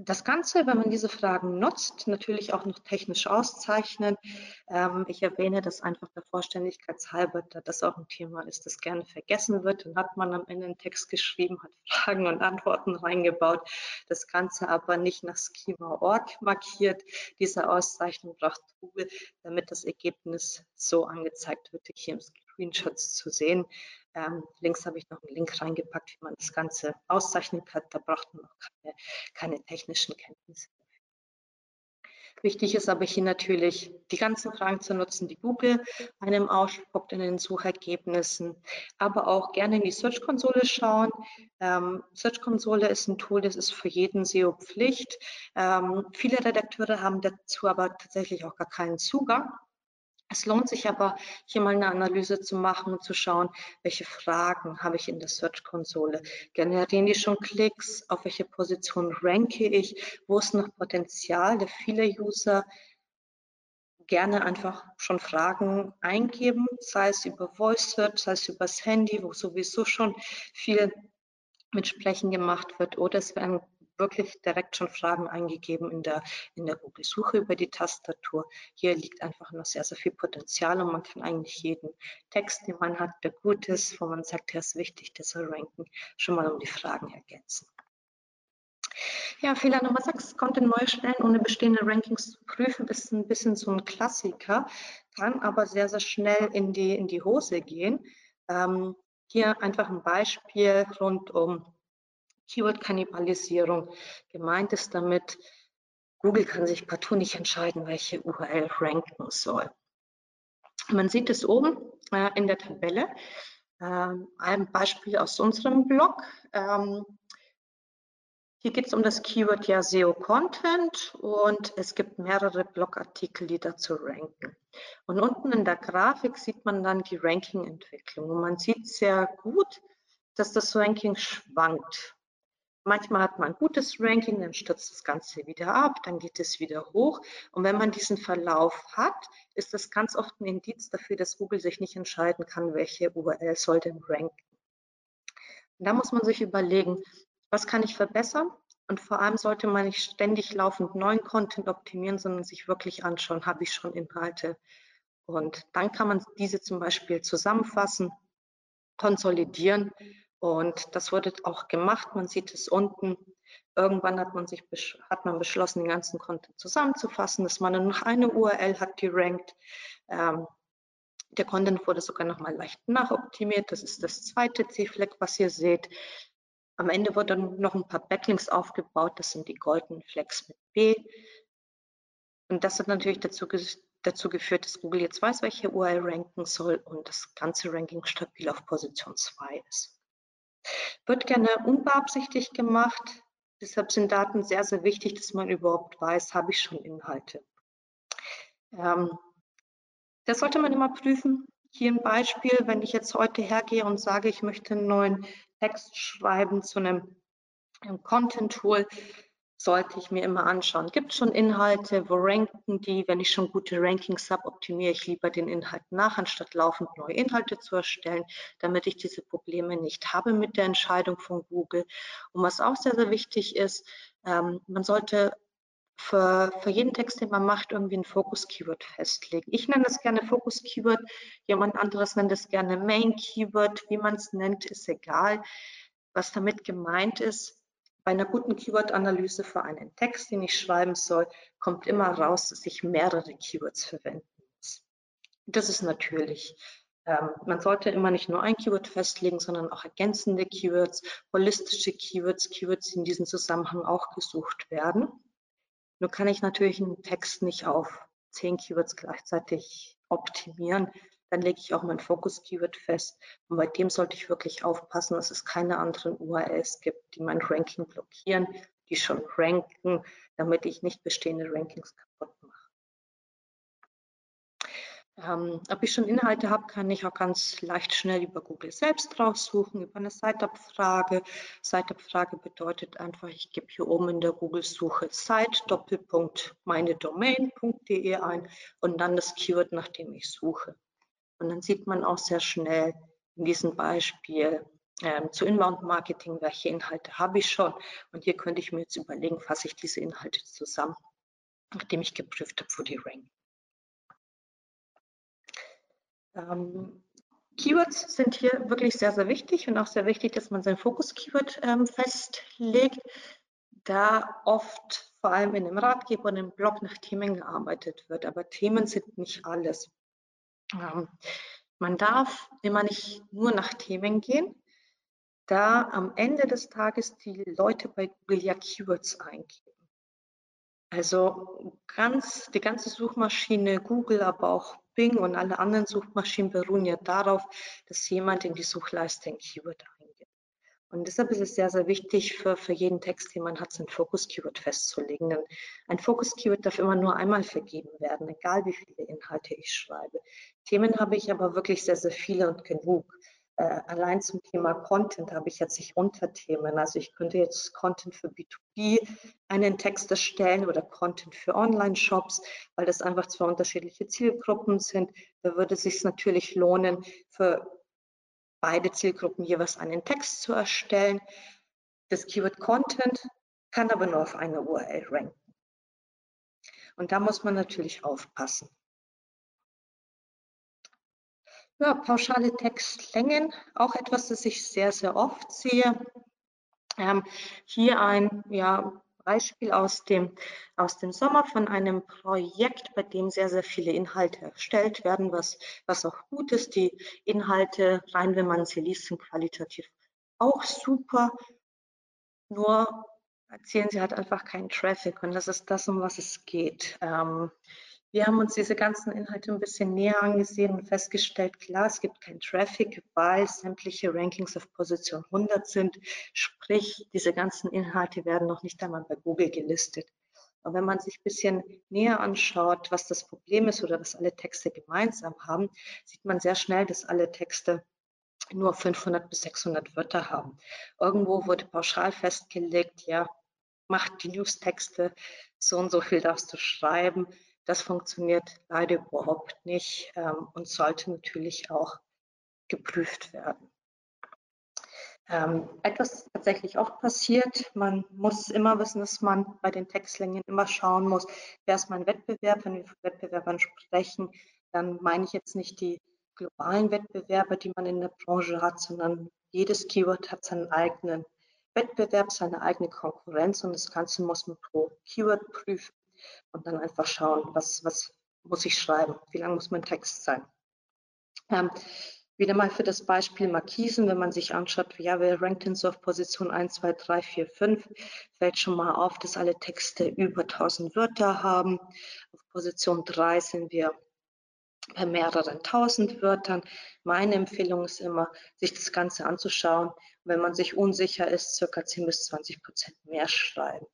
Das Ganze, wenn man diese Fragen nutzt, natürlich auch noch technisch auszeichnen. Ähm, ich erwähne das einfach der Vollständigkeitshalber, da das auch ein Thema ist, das gerne vergessen wird. Dann hat man am Ende einen Text geschrieben, hat Fragen und Antworten reingebaut, das Ganze aber nicht nach Schema.org markiert. Diese Auszeichnung braucht Google, damit das Ergebnis so angezeigt wird, hier im Screenshots zu sehen. Ähm, links habe ich noch einen Link reingepackt, wie man das Ganze auszeichnen kann. Da braucht man noch keine, keine technischen Kenntnisse. Wichtig ist aber hier natürlich, die ganzen Fragen zu nutzen, die Google einem ausspuckt in den Suchergebnissen, aber auch gerne in die Search-Konsole schauen. Ähm, Search-Konsole ist ein Tool, das ist für jeden SEO Pflicht. Ähm, viele Redakteure haben dazu aber tatsächlich auch gar keinen Zugang. Es lohnt sich aber, hier mal eine Analyse zu machen und zu schauen, welche Fragen habe ich in der Search-Konsole. Generieren die schon Klicks? Auf welche Position ranke ich? Wo ist noch Potenzial, da viele User gerne einfach schon Fragen eingeben, sei es über Voice Search, sei es übers Handy, wo sowieso schon viel mit Sprechen gemacht wird, oder es werden wirklich direkt schon Fragen eingegeben in der, in der Google-Suche über die Tastatur. Hier liegt einfach noch sehr, sehr viel Potenzial und man kann eigentlich jeden Text, den man hat, der gut ist, wo man sagt, der ist wichtig, der soll ranken, schon mal um die Fragen ergänzen. Ja, Fehler Nummer 6, Content neu stellen, ohne bestehende Rankings zu prüfen, ist ein bisschen so ein Klassiker, kann aber sehr, sehr schnell in die, in die Hose gehen. Ähm, hier einfach ein Beispiel rund um Keyword-Kannibalisierung. Gemeint ist damit, Google kann sich partout nicht entscheiden, welche URL ranken soll. Man sieht es oben äh, in der Tabelle. Ähm, ein Beispiel aus unserem Blog. Ähm, hier geht es um das Keyword ja SEO Content und es gibt mehrere Blogartikel, die dazu ranken. Und unten in der Grafik sieht man dann die Ranking-Entwicklung. Und man sieht sehr gut, dass das Ranking schwankt. Manchmal hat man ein gutes Ranking, dann stürzt das Ganze wieder ab, dann geht es wieder hoch. Und wenn man diesen Verlauf hat, ist das ganz oft ein Indiz dafür, dass Google sich nicht entscheiden kann, welche URL soll denn ranken. Und da muss man sich überlegen, was kann ich verbessern? Und vor allem sollte man nicht ständig laufend neuen Content optimieren, sondern sich wirklich anschauen, habe ich schon Inhalte. Und dann kann man diese zum Beispiel zusammenfassen, konsolidieren und das wurde auch gemacht. Man sieht es unten. Irgendwann hat man sich hat man beschlossen, den ganzen Content zusammenzufassen, dass man nur noch eine URL hat, die rankt. Ähm, der Content wurde sogar noch mal leicht nachoptimiert. Das ist das zweite C-Fleck, was ihr seht. Am Ende wurden noch ein paar Backlinks aufgebaut. Das sind die goldenen Flecks mit B. Und das hat natürlich dazu, dazu geführt, dass Google jetzt weiß, welche URL ranken soll und das ganze Ranking stabil auf Position 2 ist. Wird gerne unbeabsichtigt gemacht. Deshalb sind Daten sehr, sehr wichtig, dass man überhaupt weiß, habe ich schon Inhalte. Ähm, das sollte man immer prüfen. Hier ein Beispiel, wenn ich jetzt heute hergehe und sage, ich möchte einen neuen Text schreiben zu einem, einem Content-Tool, sollte ich mir immer anschauen. Gibt es schon Inhalte, wo ranken die? Wenn ich schon gute Rankings habe, optimiere ich lieber den Inhalt nach, anstatt laufend neue Inhalte zu erstellen, damit ich diese Probleme nicht habe mit der Entscheidung von Google. Und was auch sehr, sehr wichtig ist, ähm, man sollte für, für jeden Text, den man macht, irgendwie ein Fokus-Keyword festlegen. Ich nenne das gerne Fokus-Keyword, jemand anderes nennt es gerne Main-Keyword. Wie man es nennt, ist egal. Was damit gemeint ist, bei einer guten Keyword-Analyse für einen Text, den ich schreiben soll, kommt immer raus, dass ich mehrere Keywords verwenden muss. Das ist natürlich. Ähm, man sollte immer nicht nur ein Keyword festlegen, sondern auch ergänzende Keywords, holistische Keywords, Keywords, die in diesem Zusammenhang auch gesucht werden. Nur kann ich natürlich einen Text nicht auf zehn Keywords gleichzeitig optimieren. Dann lege ich auch mein Fokus-Keyword fest. Und bei dem sollte ich wirklich aufpassen, dass es keine anderen URLs gibt, die mein Ranking blockieren, die schon ranken, damit ich nicht bestehende Rankings kaputt mache. Ähm, ob ich schon Inhalte habe, kann ich auch ganz leicht schnell über Google selbst raussuchen, über eine Site-Abfrage. Site-Abfrage bedeutet einfach, ich gebe hier oben in der Google-Suche Site Doppelpunkt meine Domain.de ein und dann das Keyword, nach dem ich suche. Und dann sieht man auch sehr schnell in diesem Beispiel ähm, zu Inbound-Marketing, welche Inhalte habe ich schon. Und hier könnte ich mir jetzt überlegen, fasse ich diese Inhalte zusammen, nachdem ich geprüft habe, wo die ranken. Ähm, Keywords sind hier wirklich sehr, sehr wichtig und auch sehr wichtig, dass man sein Fokus-Keyword ähm, festlegt, da oft vor allem in einem Ratgeber und im Blog nach Themen gearbeitet wird. Aber Themen sind nicht alles. Ähm, man darf immer nicht nur nach Themen gehen, da am Ende des Tages die Leute bei Google ja Keywords eingeben. Also ganz, die ganze Suchmaschine Google, aber auch Bing und alle anderen Suchmaschinen beruhen ja darauf, dass jemand in die Suchleiste ein Keyword. Und deshalb ist es sehr, sehr wichtig für, für jeden Text, den man hat, sein Fokus-Keyword festzulegen. Denn ein Fokus-Keyword darf immer nur einmal vergeben werden, egal wie viele Inhalte ich schreibe. Themen habe ich aber wirklich sehr, sehr viele und genug. Äh, allein zum Thema Content habe ich jetzt nicht Unterthemen. Also ich könnte jetzt Content für B2B einen Text erstellen oder Content für Online-Shops, weil das einfach zwei unterschiedliche Zielgruppen sind. Da würde es sich natürlich lohnen, für beide Zielgruppen jeweils einen Text zu erstellen. Das Keyword Content kann aber nur auf eine URL ranken. Und da muss man natürlich aufpassen. Ja, pauschale Textlängen, auch etwas, das ich sehr, sehr oft sehe. Ähm, hier ein ja, Beispiel aus dem, aus dem Sommer von einem Projekt, bei dem sehr, sehr viele Inhalte erstellt werden, was, was auch gut ist. Die Inhalte, rein wenn man sie liest, sind qualitativ auch super. Nur erzielen sie halt einfach keinen Traffic und das ist das, um was es geht. Ähm, wir haben uns diese ganzen Inhalte ein bisschen näher angesehen und festgestellt, klar, es gibt keinen Traffic, weil sämtliche Rankings auf Position 100 sind. Sprich, diese ganzen Inhalte werden noch nicht einmal bei Google gelistet. Und wenn man sich ein bisschen näher anschaut, was das Problem ist oder was alle Texte gemeinsam haben, sieht man sehr schnell, dass alle Texte nur 500 bis 600 Wörter haben. Irgendwo wurde pauschal festgelegt, ja, macht die News-Texte, so und so viel darfst du schreiben. Das funktioniert leider überhaupt nicht ähm, und sollte natürlich auch geprüft werden. Ähm, etwas tatsächlich auch passiert. Man muss immer wissen, dass man bei den Textlängen immer schauen muss, wer ist mein Wettbewerb. Wenn wir von Wettbewerbern sprechen, dann meine ich jetzt nicht die globalen Wettbewerber, die man in der Branche hat, sondern jedes Keyword hat seinen eigenen Wettbewerb, seine eigene Konkurrenz und das Ganze muss man pro Keyword prüfen und dann einfach schauen, was, was muss ich schreiben, wie lang muss mein Text sein. Ähm, wieder mal für das Beispiel Markisen, wenn man sich anschaut, ja, wer rankt denn so auf Position 1, 2, 3, 4, 5, fällt schon mal auf, dass alle Texte über 1000 Wörter haben. Auf Position 3 sind wir bei mehreren tausend Wörtern. Meine Empfehlung ist immer, sich das Ganze anzuschauen. Wenn man sich unsicher ist, circa 10 bis 20 Prozent mehr schreiben.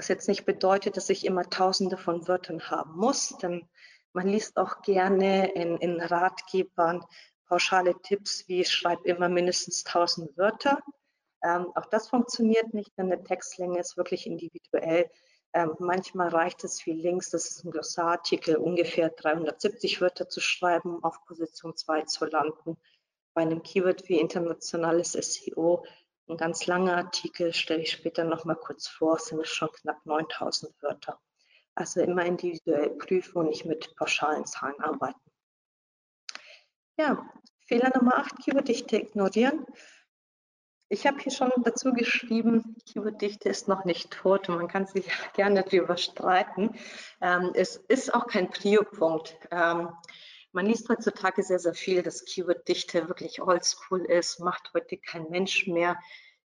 Was jetzt nicht bedeutet, dass ich immer tausende von Wörtern haben muss, denn man liest auch gerne in, in Ratgebern pauschale Tipps wie schreib immer mindestens tausend Wörter. Ähm, auch das funktioniert nicht, denn eine Textlänge ist wirklich individuell. Ähm, manchmal reicht es wie links, das ist ein Glossarartikel, ungefähr 370 Wörter zu schreiben, um auf Position 2 zu landen. Bei einem Keyword wie internationales SEO Ein ganz langer Artikel stelle ich später noch mal kurz vor, sind es schon knapp 9000 Wörter. Also immer individuell prüfen und nicht mit pauschalen Zahlen arbeiten. Ja, Fehler Nummer 8, Keyworddichte ignorieren. Ich habe hier schon dazu geschrieben, Keyworddichte ist noch nicht tot und man kann sich gerne darüber streiten. Ähm, es ist auch kein Prio-Punkt. Ähm, man liest heutzutage sehr, sehr viel, dass Keyworddichte wirklich oldschool ist, macht heute kein Mensch mehr.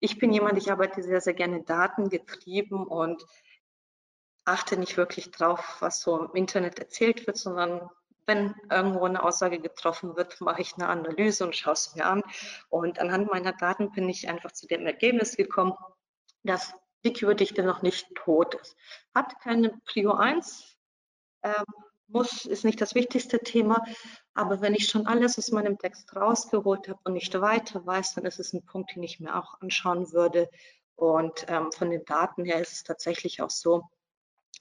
Ich bin jemand, ich arbeite sehr, sehr gerne datengetrieben und achte nicht wirklich drauf, was so im Internet erzählt wird, sondern wenn irgendwo eine Aussage getroffen wird, mache ich eine Analyse und schaue es mir an. Und anhand meiner Daten bin ich einfach zu dem Ergebnis gekommen, dass die Keyworddichte noch nicht tot ist. Hat keine Prio 1, ähm, muss, ist nicht das wichtigste Thema, aber wenn ich schon alles aus meinem Text rausgeholt habe und nicht weiter weiß, dann ist es ein Punkt, den ich mir auch anschauen würde. Und ähm, von den Daten her ist es tatsächlich auch so,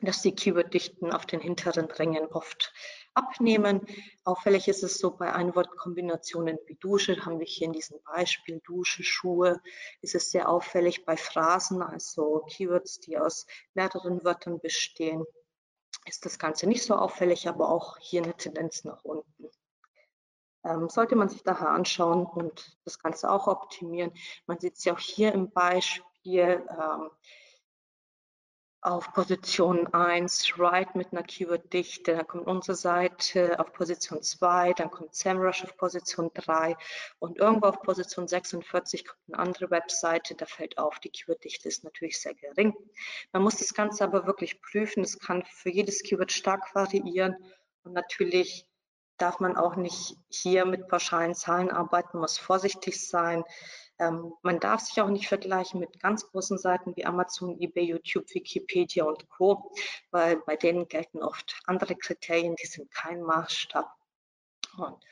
dass die Keyworddichten auf den hinteren Rängen oft abnehmen. Auffällig ist es so bei Einwortkombinationen wie Dusche, haben wir hier in diesem Beispiel Dusche, Schuhe, ist es sehr auffällig bei Phrasen, also Keywords, die aus mehreren Wörtern bestehen, ist das Ganze nicht so auffällig, aber auch hier eine Tendenz nach unten. Ähm, sollte man sich daher anschauen und das Ganze auch optimieren. Man sieht es ja auch hier im Beispiel, ähm, auf Position 1 Write mit einer Keyword-Dichte, dann kommt unsere Seite auf Position 2, dann kommt SEMrush auf Position 3 und irgendwo auf Position 46 kommt eine andere Webseite, da fällt auf, die Keyword-Dichte ist natürlich sehr gering. Man muss das Ganze aber wirklich prüfen, es kann für jedes Keyword stark variieren und natürlich darf man auch nicht hier mit pauschalen Zahlen arbeiten, muss vorsichtig sein. Ähm, man darf sich auch nicht vergleichen mit ganz großen Seiten wie Amazon, eBay, YouTube, Wikipedia und Co., weil bei denen gelten oft andere Kriterien, die sind kein Maßstab. Und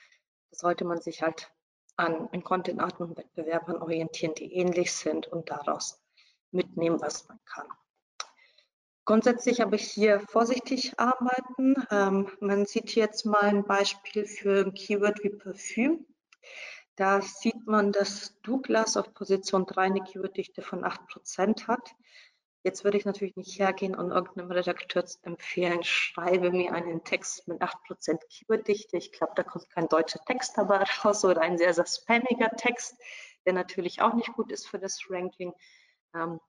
da sollte man sich halt an, an Contentarten und Wettbewerbern orientieren, die ähnlich sind und daraus mitnehmen, was man kann. Grundsätzlich habe ich hier vorsichtig arbeiten. Ähm, man sieht jetzt mal ein Beispiel für ein Keyword wie Parfüm. Da sieht man, dass Douglas auf Position 3 eine Keyworddichte von 8% hat. Jetzt würde ich natürlich nicht hergehen und irgendeinem Redakteur empfehlen, schreibe mir einen Text mit 8% Keyworddichte. Ich glaube, da kommt kein deutscher Text dabei raus oder ein sehr, sehr spammiger Text, der natürlich auch nicht gut ist für das Ranking. Ähm,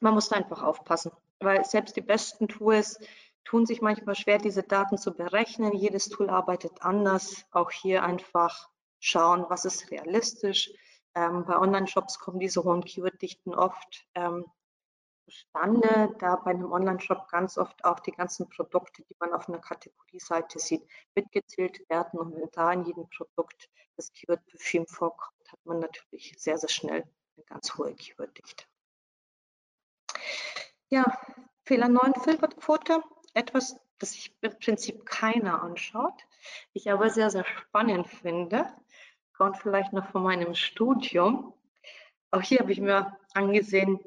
man muss da einfach aufpassen, weil selbst die besten Tools tun sich manchmal schwer, diese Daten zu berechnen. Jedes Tool arbeitet anders. Auch hier einfach schauen, was ist realistisch. Ähm, bei Online-Shops kommen diese hohen Keyword-Dichten oft ähm, zustande, da bei einem Online-Shop ganz oft auch die ganzen Produkte, die man auf einer Kategorieseite sieht, mitgezählt werden. Und wenn da in jedem Produkt das Keyword Parfüm vorkommt, hat man natürlich sehr, sehr schnell eine ganz hohe Keyword-Dichte. Ja, Fehler 9, Filterquote. Etwas, das sich im Prinzip keiner anschaut, ich aber sehr, sehr spannend finde kommt vielleicht noch von meinem Studium. Auch hier habe ich mir angesehen,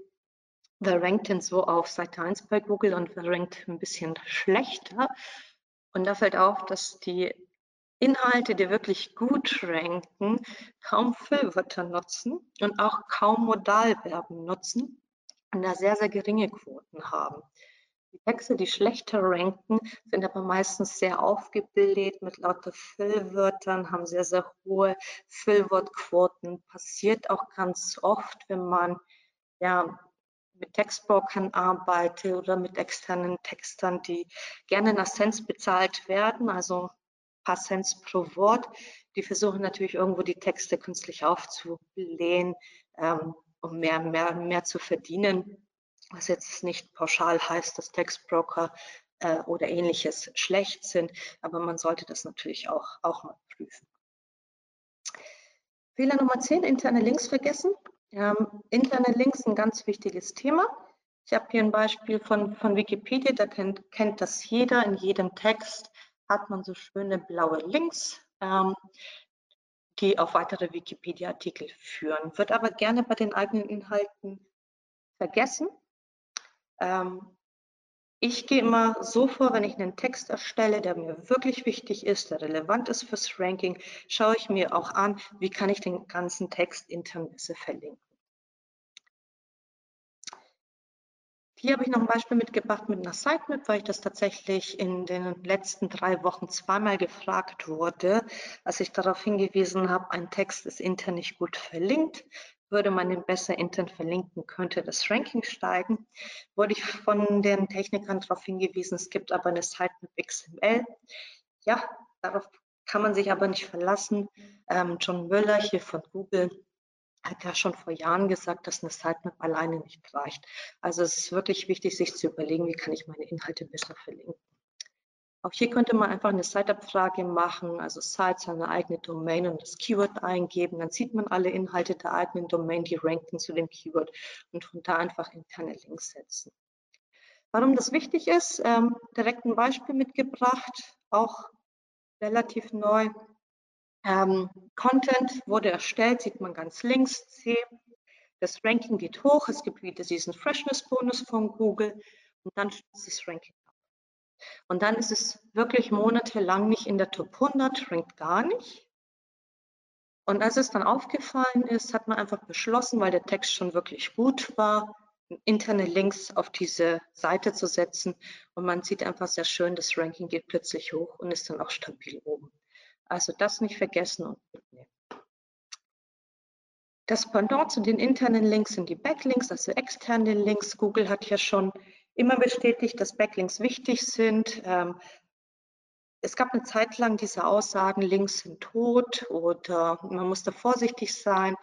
wer rankt denn so auf Seite 1 bei Google und wer rankt ein bisschen schlechter. Und da fällt auf, dass die Inhalte, die wirklich gut ranken, kaum Füllwörter nutzen und auch kaum Modalverben nutzen und da sehr, sehr geringe Quoten haben. Texte, die schlechter ranken, sind aber meistens sehr aufgebildet mit lauter Füllwörtern, haben sehr, sehr hohe Füllwortquoten. Passiert auch ganz oft, wenn man ja, mit Textbrokern arbeitet oder mit externen Textern, die gerne nach Cents bezahlt werden, also ein paar Cents pro Wort. Die versuchen natürlich irgendwo die Texte künstlich aufzublähen, ähm, um mehr, mehr, mehr zu verdienen was jetzt nicht pauschal heißt, dass Textbroker äh, oder ähnliches schlecht sind, aber man sollte das natürlich auch, auch mal prüfen. Fehler Nummer 10, interne Links vergessen. Ähm, interne Links ein ganz wichtiges Thema. Ich habe hier ein Beispiel von, von Wikipedia, da kennt, kennt das jeder. In jedem Text hat man so schöne blaue Links, ähm, die auf weitere Wikipedia-Artikel führen. Wird aber gerne bei den eigenen Inhalten vergessen. Ähm, ich gehe immer so vor, wenn ich einen Text erstelle, der mir wirklich wichtig ist, der relevant ist fürs Ranking, schaue ich mir auch an, wie kann ich den ganzen Text intern verlinken. Hier habe ich noch ein Beispiel mitgebracht mit einer Sitemap, weil ich das tatsächlich in den letzten drei Wochen zweimal gefragt wurde, als ich darauf hingewiesen habe, ein Text ist intern nicht gut verlinkt. Würde man ihn besser intern verlinken, könnte das Ranking steigen. Wurde ich von den Technikern darauf hingewiesen, es gibt aber eine Sitemap XML. Ja, darauf kann man sich aber nicht verlassen. Ähm, John Müller hier von Google hat ja schon vor Jahren gesagt, dass eine Sitemap alleine nicht reicht. Also es ist wirklich wichtig, sich zu überlegen, wie kann ich meine Inhalte besser verlinken. Auch hier könnte man einfach eine Site-Abfrage machen, also Site seine eigene Domain und das Keyword eingeben. Dann sieht man alle Inhalte der eigenen Domain, die ranken zu dem Keyword und von da einfach interne Links setzen. Warum das wichtig ist, ähm, direkt ein Beispiel mitgebracht, auch relativ neu. Ähm, Content wurde erstellt, sieht man ganz links, C. Das Ranking geht hoch, es gibt wieder diesen Freshness-Bonus von Google und dann stürzt das Ranking. Und dann ist es wirklich monatelang nicht in der Top 100, rankt gar nicht. Und als es dann aufgefallen ist, hat man einfach beschlossen, weil der Text schon wirklich gut war, interne Links auf diese Seite zu setzen. Und man sieht einfach sehr schön, das Ranking geht plötzlich hoch und ist dann auch stabil oben. Also das nicht vergessen und mitnehmen. Das Pendant zu den internen Links sind die Backlinks, also externe Links. Google hat ja schon immer bestätigt, dass Backlinks wichtig sind. Ähm, es gab eine Zeit lang diese Aussagen, Links sind tot oder man muss da vorsichtig sein.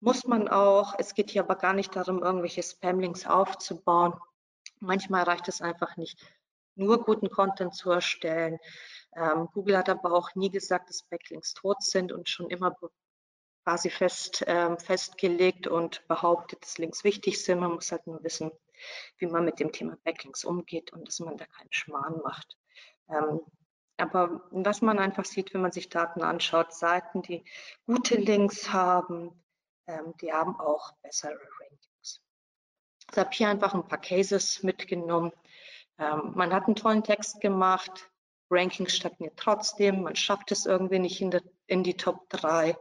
Muss man auch. Es geht hier aber gar nicht darum, irgendwelche Spam-Links aufzubauen. Manchmal reicht es einfach nicht, nur guten Content zu erstellen. Ähm, Google hat aber auch nie gesagt, dass Backlinks tot sind und schon immer quasi fest, ähm, festgelegt und behauptet, dass Links wichtig sind. Man muss halt nur wissen, wie man mit dem Thema Backlinks umgeht und dass man da keinen Schmarrn macht. Ähm, aber was man einfach sieht, wenn man sich Daten anschaut, Seiten, die gute Links haben, ähm, die haben auch bessere Rankings. Ich habe hier einfach ein paar Cases mitgenommen. Ähm, man hat einen tollen Text gemacht, Ranking stagniert trotzdem, man schafft es irgendwie nicht in, der, in die Top 3.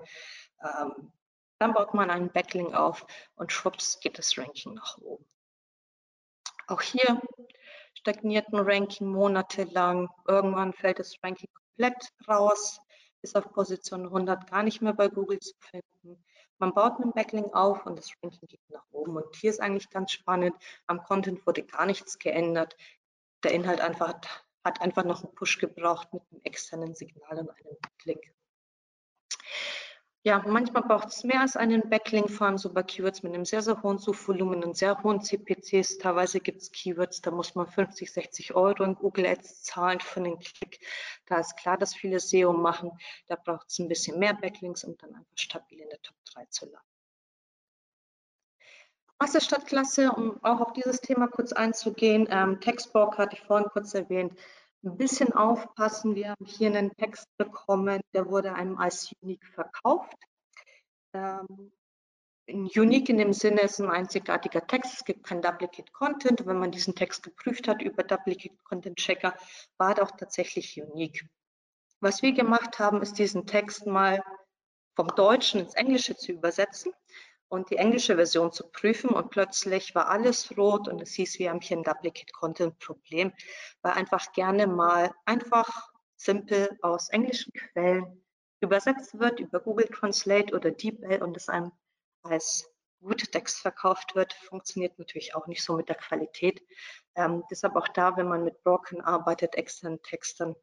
Ähm, dann baut man einen Backlink auf und schwupps geht das Ranking nach oben. Auch hier stagniert ein Ranking monatelang. Irgendwann fällt das Ranking komplett raus, ist auf Position 100 gar nicht mehr bei Google zu finden. Man baut einen Backlink auf und das Ranking geht nach oben. Und hier ist eigentlich ganz spannend, am Content wurde gar nichts geändert. Der Inhalt einfach hat hat einfach noch einen Push gebraucht mit einem externen Signal und einem Backlink. Ja, manchmal braucht es mehr als einen Backlink, vor allem so bei Keywords mit einem sehr, sehr hohen Suchvolumen und sehr hohen CPCs. Teilweise gibt es Keywords, da muss man 50, 60 Euro in Google Ads zahlen für einen Klick. Da ist klar, dass viele SEO machen. Da braucht es ein bisschen mehr Backlinks, um dann einfach stabil in der Top 3 zu landen. Masterstadtklasse, um auch auf dieses Thema kurz einzugehen. Ähm, Textbox hatte ich vorhin kurz erwähnt. Ein bisschen aufpassen. Wir haben hier einen Text bekommen, der wurde einem als Unique verkauft. Ähm, unique in dem Sinne ist ein einzigartiger Text. Es gibt kein Duplicate Content. Wenn man diesen Text geprüft hat über Duplicate Content Checker, war er auch tatsächlich unique. Was wir gemacht haben, ist diesen Text mal vom Deutschen ins Englische zu übersetzen und die englische Version zu prüfen und plötzlich war alles rot und es hieß, wir haben hier ein Duplicate Content Problem, weil einfach gerne mal einfach simpel aus englischen Quellen übersetzt wird über Google Translate oder DeepL und es einem als guter Text verkauft wird, funktioniert natürlich auch nicht so mit der Qualität. Ähm, deshalb auch da, wenn man mit Broken arbeitet, externen Texten,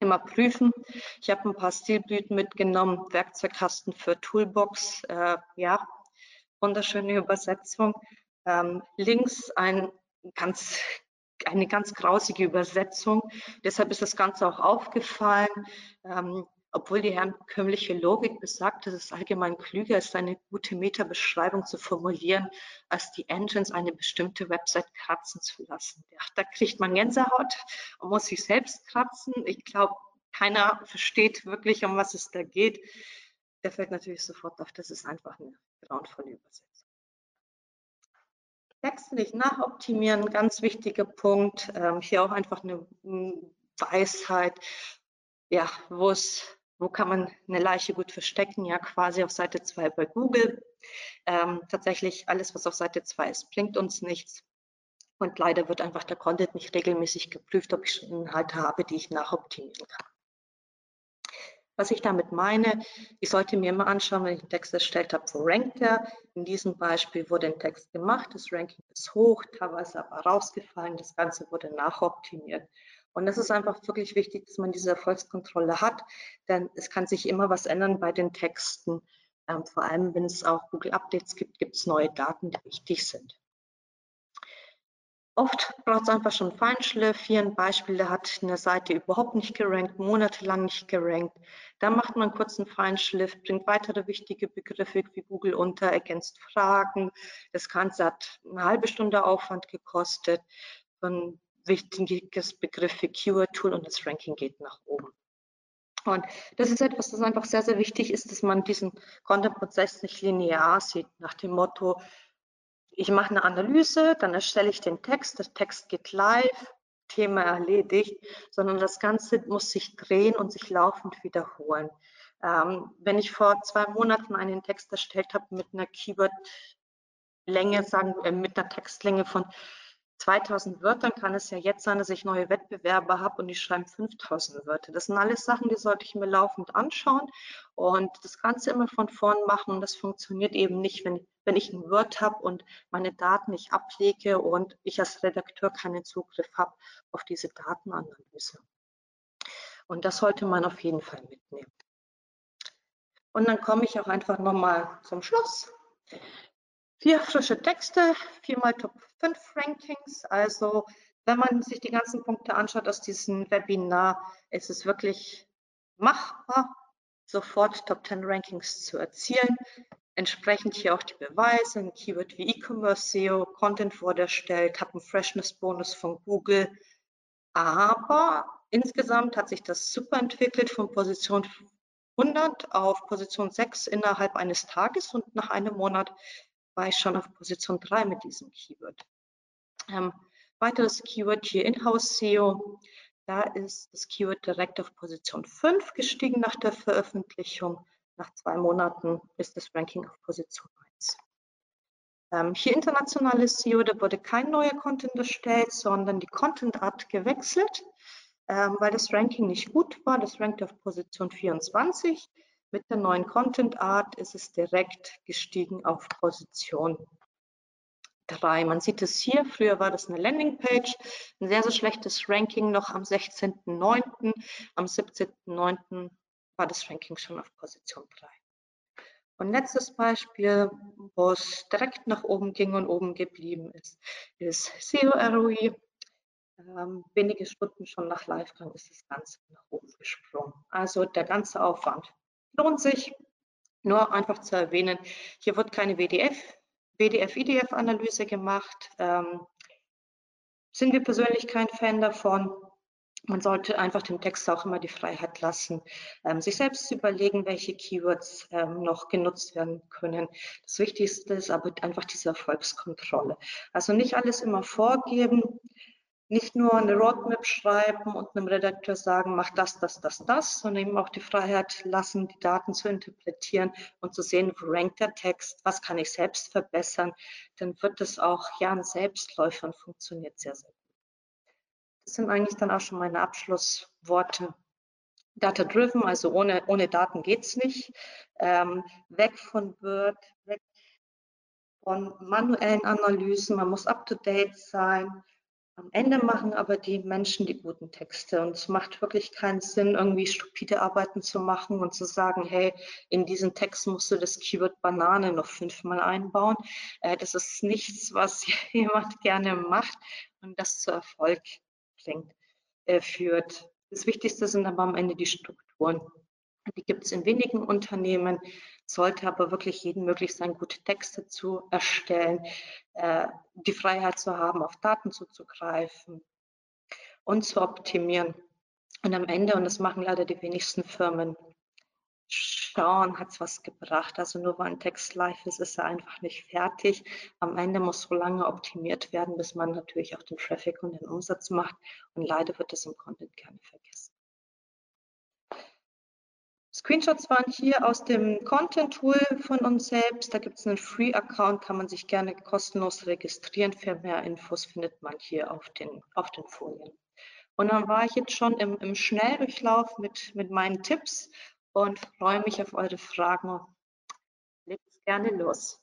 immer prüfen. Ich habe ein paar Stilblüten mitgenommen, Werkzeugkasten für Toolbox. Äh, ja, wunderschöne Übersetzung. Ähm, links ein ganz, eine ganz grausige Übersetzung. Deshalb ist das Ganze auch aufgefallen. Ähm, obwohl die herkömmliche Logik besagt, dass es allgemein klüger ist, eine gute Meta-Beschreibung zu formulieren, als die Engines eine bestimmte Website kratzen zu lassen. Ja, da kriegt man Gänsehaut und muss sich selbst kratzen. Ich glaube, keiner versteht wirklich, um was es da geht. Der fällt natürlich sofort auf, das ist einfach eine grauenvolle Übersetzung. Texte nicht nachoptimieren, ganz wichtiger Punkt. Ähm, hier auch einfach eine Weisheit, ja, wo es wo kann man eine Leiche gut verstecken? Ja, quasi auf Seite 2 bei Google. Ähm, tatsächlich alles, was auf Seite 2 ist, bringt uns nichts. Und leider wird einfach der Content nicht regelmäßig geprüft, ob ich schon Inhalte habe, die ich nachoptimieren kann. Was ich damit meine, ich sollte mir immer anschauen, wenn ich einen Text erstellt habe, wo rankt er. In diesem Beispiel wurde ein Text gemacht, das Ranking ist hoch, teilweise aber rausgefallen, das Ganze wurde nachoptimiert. Und das ist einfach wirklich wichtig, dass man diese Erfolgskontrolle hat, denn es kann sich immer was ändern bei den Texten. Ähm, vor allem, wenn es auch Google Updates gibt, gibt es neue Daten, die wichtig sind. Oft braucht es einfach schon Feinschliff. Hier ein Beispiel, da hat eine Seite überhaupt nicht gerankt, monatelang nicht gerankt. Da macht man kurz einen Feinschliff, bringt weitere wichtige Begriffe wie Google unter, ergänzt Fragen. Das Ganze hat eine halbe Stunde Aufwand gekostet. Ein wichtiges Begriff wie Keyword-Tool und das Ranking geht nach oben. Und das ist etwas, das einfach sehr, sehr wichtig ist, dass man diesen Content-Prozess nicht linear sieht, nach dem Motto, ich mache eine Analyse, dann erstelle ich den Text, der Text geht live, Thema erledigt, sondern das Ganze muss sich drehen und sich laufend wiederholen. Ähm, wenn ich vor zwei Monaten einen Text erstellt habe mit einer Keyword-Länge, sagen äh, mit einer Textlänge von 2000 Wörtern kann es ja jetzt sein, dass ich neue Wettbewerber habe und die schreiben 5000 Wörter. Das sind alles Sachen, die sollte ich mir laufend anschauen und das Ganze immer von vorn machen. Und das funktioniert eben nicht, wenn, wenn ich ein Word habe und meine Daten nicht ablege und ich als Redakteur keinen Zugriff habe auf diese Datenanalyse. Und das sollte man auf jeden Fall mitnehmen. Und dann komme ich auch einfach nochmal zum Schluss. Vier frische Texte, viermal Top 5 Rankings. Also wenn man sich die ganzen Punkte anschaut aus diesem Webinar, ist es wirklich machbar, sofort Top 10 Rankings zu erzielen. Entsprechend hier auch die Beweise, ein Keyword wie E-Commerce SEO, Content wurde erstellt, habe einen Freshness-Bonus von Google. Aber insgesamt hat sich das super entwickelt von Position 100 auf Position 6 innerhalb eines Tages und nach einem Monat war ich schon auf Position 3 mit diesem Keyword. Ähm, weiteres Keyword hier Inhouse SEO. Da ist das Keyword direkt auf Position 5 gestiegen nach der Veröffentlichung. Nach zwei Monaten ist das Ranking auf Position 1. Ähm, hier internationales SEO, da wurde kein neuer Content erstellt, sondern die Content Art gewechselt, ähm, weil das Ranking nicht gut war. Das rankt auf Position 24 mit der neuen Content Art ist es direkt gestiegen auf Position 3. Man sieht es hier, früher war das eine Landingpage, ein sehr, sehr schlechtes Ranking noch am 16.09. Am 17.09. war das Ranking schon auf Position 3. Und letztes Beispiel, wo es direkt nach oben ging und oben geblieben ist, ist SEO ROI. Ähm, wenige Stunden schon nach Livegang ist das Ganze nach oben gesprungen. Also der ganze Aufwand lohnt sich. Nur einfach zu erwähnen, hier wird keine WDF, WDF-IDF-Analyse gemacht. Ähm, sind wir persönlich kein Fan davon. Man sollte einfach dem Text auch immer die Freiheit lassen, ähm, sich selbst zu überlegen, welche Keywords ähm, noch genutzt werden können. Das Wichtigste ist aber einfach diese Erfolgskontrolle. Also nicht alles immer vorgeben, nicht nur eine Roadmap schreiben und einem Redakteur sagen, mach das, das, das, das, sondern eben auch die Freiheit lassen, die Daten zu interpretieren und zu sehen, wo rankt der Text, was kann ich selbst verbessern, dann wird es auch ja ein Selbstläufer und funktioniert sehr, sehr gut. Das sind eigentlich dann auch schon meine Abschlussworte. Data-driven, also ohne, ohne Daten geht's nicht. Ähm, weg von Word, weg von manuellen Analysen, man muss up-to-date sein am Ende machen aber die Menschen die guten Texte und es macht wirklich keinen Sinn, irgendwie stupide Arbeiten zu machen und zu sagen, hey, in diesen Text musst du das Keyword Banane noch fünfmal einbauen. Äh, das ist nichts, was jemand gerne macht und das zu Erfolg bringt, äh, führt. Das Wichtigste sind aber am Ende die Strukturen. Die gibt es in wenigen Unternehmen, sollte aber wirklich jedem möglich sein, gute Texte zu erstellen, äh, die Freiheit zu haben, auf Daten zuzugreifen und zu optimieren. Und am Ende, und das machen leider die wenigsten Firmen, schauen, hat es was gebracht. Also nur weil ein Text live ist, ist er einfach nicht fertig. Am Ende muss so lange optimiert werden, bis man natürlich auch den Traffic und den Umsatz macht. Und leider wird das im Content gerne vergessen. Screenshots waren hier aus dem Content-Tool von uns selbst. Da gibt es einen Free-Account, kann man sich gerne kostenlos registrieren. Für mehr Infos findet man hier auf den, auf den Folien. Und dann war ich jetzt schon im, im Schnelldurchlauf mit, mit meinen Tipps und freue mich auf eure Fragen. Legt's gerne los.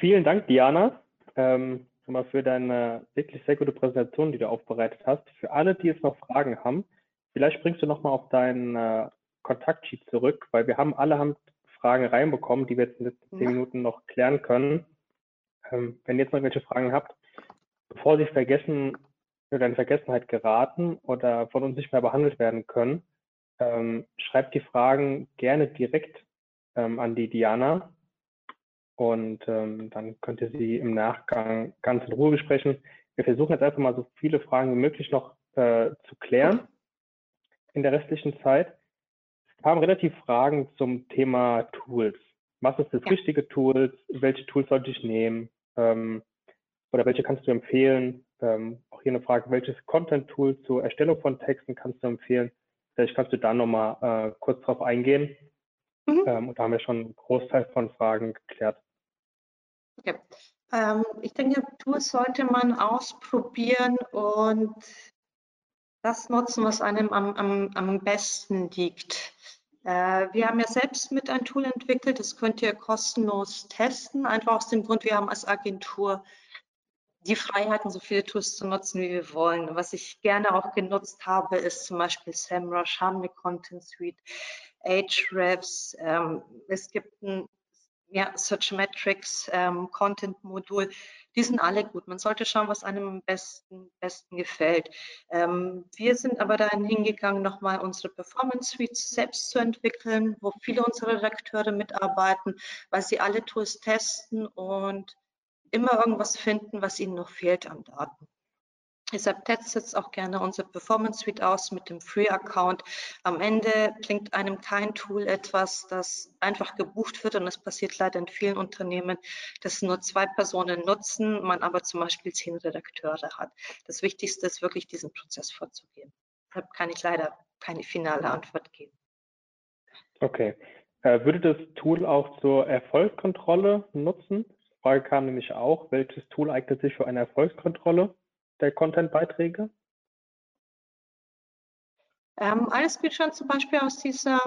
Vielen Dank, Diana, ähm, für deine wirklich sehr gute Präsentation, die du aufbereitet hast. Für alle, die jetzt noch Fragen haben, vielleicht springst du nochmal auf deinen äh, Kontaktsheet zurück, weil wir haben alle haben Fragen reinbekommen, die wir jetzt in den letzten zehn Minuten noch klären können. Ähm, wenn ihr jetzt noch welche Fragen habt, bevor sie vergessen oder in Vergessenheit geraten oder von uns nicht mehr behandelt werden können, ähm, schreibt die Fragen gerne direkt ähm, an die Diana und ähm, dann könnt ihr sie im Nachgang ganz in Ruhe besprechen. Wir versuchen jetzt einfach mal so viele Fragen wie möglich noch äh, zu klären in der restlichen Zeit. Kamen relativ Fragen zum Thema Tools. Was ist das ja. richtige Tool? Welche Tools sollte ich nehmen? Ähm, oder welche kannst du empfehlen? Ähm, auch hier eine Frage, welches Content-Tool zur Erstellung von Texten kannst du empfehlen? Vielleicht kannst du da nochmal äh, kurz drauf eingehen. Mhm. Ähm, und da haben wir schon einen Großteil von Fragen geklärt. Ja. Ähm, ich denke, Tools sollte man ausprobieren und das nutzen, was einem am, am, am besten liegt. Äh, wir haben ja selbst mit ein Tool entwickelt, das könnt ihr kostenlos testen, einfach aus dem Grund, wir haben als Agentur die Freiheiten, so viele Tools zu nutzen, wie wir wollen. Was ich gerne auch genutzt habe, ist zum Beispiel SEMrush, eine Content Suite, Ahrefs. Ähm, es gibt ein ja, Search Metrics, ähm, Content Modul. Die sind alle gut. Man sollte schauen, was einem am besten, besten gefällt. Ähm, wir sind aber dahin hingegangen, nochmal unsere Performance Suites selbst zu entwickeln, wo viele unserer Redakteure mitarbeiten, weil sie alle Tools testen und immer irgendwas finden, was ihnen noch fehlt an Daten. Deshalb testet jetzt auch gerne unser Performance Suite aus mit dem Free-Account. Am Ende bringt einem kein Tool etwas, das einfach gebucht wird und das passiert leider in vielen Unternehmen, dass nur zwei Personen nutzen, man aber zum Beispiel zehn Redakteure hat. Das Wichtigste ist wirklich, diesen Prozess vorzugehen. Deshalb kann ich leider keine finale Antwort geben. Okay. Äh, würde das Tool auch zur Erfolgskontrolle nutzen? Frage kam nämlich auch, welches Tool eignet sich für eine Erfolgskontrolle der Content-Beiträge? Ähm, eines Bildschirm zum Beispiel aus, dieser,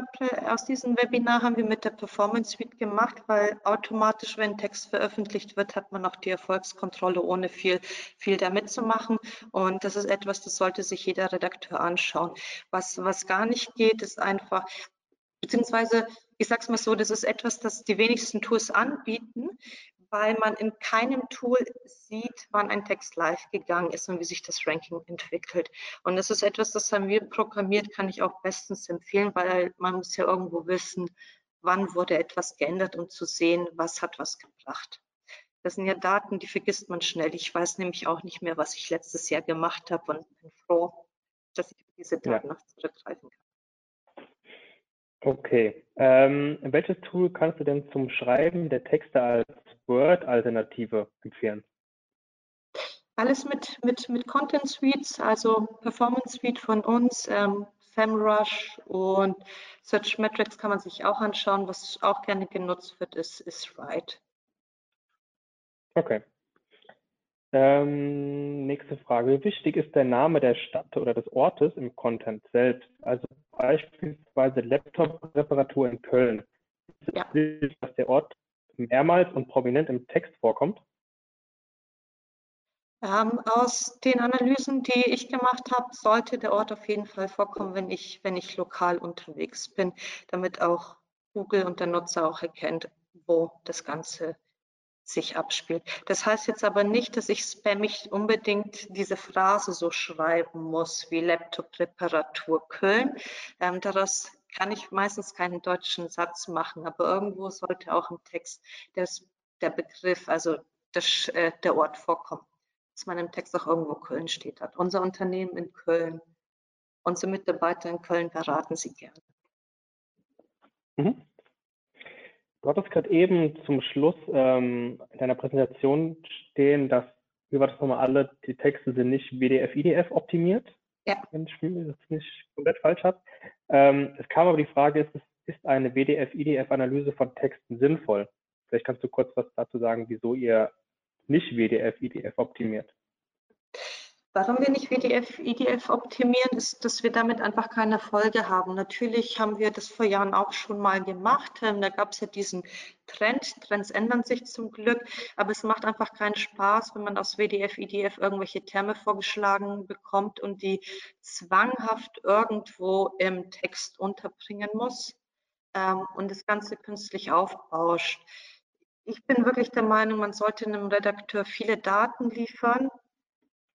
aus diesem Webinar haben wir mit der Performance Suite gemacht, weil automatisch, wenn Text veröffentlicht wird, hat man auch die Erfolgskontrolle, ohne viel, viel damit zu machen. Und das ist etwas, das sollte sich jeder Redakteur anschauen. Was, was gar nicht geht, ist einfach, beziehungsweise ich sage es mal so, das ist etwas, das die wenigsten Tools anbieten, weil man in keinem Tool sieht, wann ein Text live gegangen ist und wie sich das Ranking entwickelt. Und das ist etwas, das haben wir programmiert, kann ich auch bestens empfehlen, weil man muss ja irgendwo wissen, wann wurde etwas geändert, um zu sehen, was hat was gebracht. Das sind ja Daten, die vergisst man schnell. Ich weiß nämlich auch nicht mehr, was ich letztes Jahr gemacht habe und bin froh, dass ich diese Daten ja. noch zurückgreifen kann. Okay. Ähm, welches Tool kannst du denn zum Schreiben der Texte als Word-Alternative empfehlen? Alles mit, mit, mit Content Suites, also Performance Suite von uns, ähm, SEMrush und Search Metrics kann man sich auch anschauen. Was auch gerne genutzt wird, ist, ist Write. Okay. Ähm, nächste Frage. Wie wichtig ist der Name der Stadt oder des Ortes im Content selbst? Also beispielsweise Laptop-Reparatur in Köln. Ist ja. wichtig, dass der Ort mehrmals und prominent im Text vorkommt? Ähm, aus den Analysen, die ich gemacht habe, sollte der Ort auf jeden Fall vorkommen, wenn ich, wenn ich lokal unterwegs bin, damit auch Google und der Nutzer auch erkennt, wo das Ganze sich abspielt. Das heißt jetzt aber nicht, dass ich spammig unbedingt diese Phrase so schreiben muss wie Laptop-Reparatur Köln. Ähm, daraus kann ich meistens keinen deutschen Satz machen, aber irgendwo sollte auch im Text das, der Begriff, also das, äh, der Ort vorkommen, dass man im Text auch irgendwo Köln steht hat. Unser Unternehmen in Köln, unsere Mitarbeiter in Köln beraten Sie gerne. Mhm. Du hattest gerade eben zum Schluss ähm, in deiner Präsentation stehen, dass, wie war das nochmal alle, die Texte sind nicht WDF, IDF optimiert. Ja. Wenn ich das nicht komplett falsch habe. Ähm, es kam aber die Frage, ist, ist eine WDF-IDF-Analyse von Texten sinnvoll? Vielleicht kannst du kurz was dazu sagen, wieso ihr nicht WDF-IDF optimiert. Warum wir nicht WDF, IDF optimieren, ist, dass wir damit einfach keine Folge haben. Natürlich haben wir das vor Jahren auch schon mal gemacht. Ähm, da gab es ja diesen Trend. Trends ändern sich zum Glück, aber es macht einfach keinen Spaß, wenn man aus WDF, IDF irgendwelche Terme vorgeschlagen bekommt und die zwanghaft irgendwo im Text unterbringen muss ähm, und das Ganze künstlich aufbauscht. Ich bin wirklich der Meinung, man sollte einem Redakteur viele Daten liefern,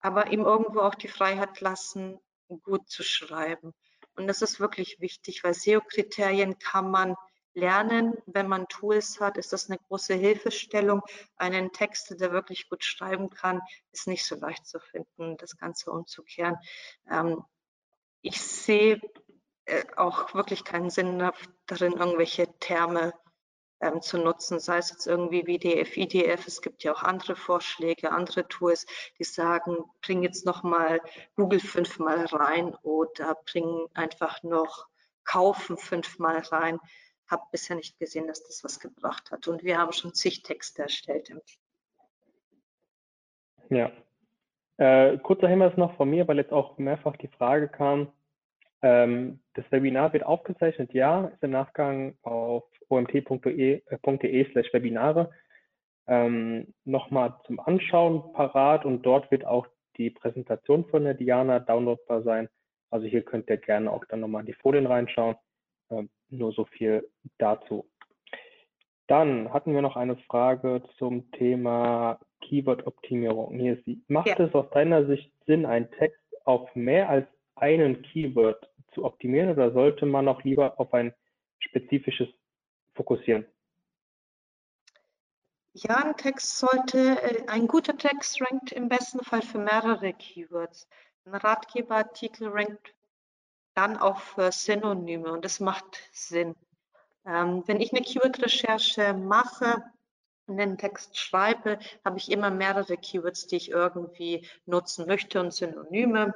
aber ihm irgendwo auch die Freiheit lassen, gut zu schreiben. Und das ist wirklich wichtig, weil SEO-Kriterien kann man lernen. Wenn man Tools hat, ist das eine große Hilfestellung. Einen Text, der wirklich gut schreiben kann, ist nicht so leicht zu finden, das Ganze umzukehren. Ähm, ich sehe äh, auch wirklich keinen Sinn darin, irgendwelche Terme ähm, zu nutzen, sei es jetzt irgendwie WDF, IDF. Es gibt ja auch andere Vorschläge, andere Tools, die sagen, bring jetzt nochmal Google fünfmal rein oder bring einfach noch Kaufen fünfmal rein. Habe bisher nicht gesehen, dass das was gebracht hat. Und wir haben schon zig Texte erstellt. Ja. Äh, kurzer Hinweis noch von mir, weil jetzt auch mehrfach die Frage kam, ähm, das Webinar wird aufgezeichnet, ja, ist im Nachgang auf omt.de äh, slash Webinare ähm, nochmal zum Anschauen parat und dort wird auch die Präsentation von der Diana downloadbar sein. Also hier könnt ihr gerne auch dann nochmal in die Folien reinschauen. Ähm, nur so viel dazu. Dann hatten wir noch eine Frage zum Thema Keyword-Optimierung. Hier ist sie. Macht ja. es aus deiner Sicht Sinn, einen Text auf mehr als einen Keyword zu optimieren oder sollte man auch lieber auf ein spezifisches fokussieren? Ja, ein Text sollte, äh, ein guter Text rankt im besten Fall für mehrere Keywords. Ein Ratgeberartikel rankt dann auch für Synonyme und das macht Sinn. Ähm, wenn ich eine Keyword-Recherche mache, einen Text schreibe, habe ich immer mehrere Keywords, die ich irgendwie nutzen möchte und Synonyme.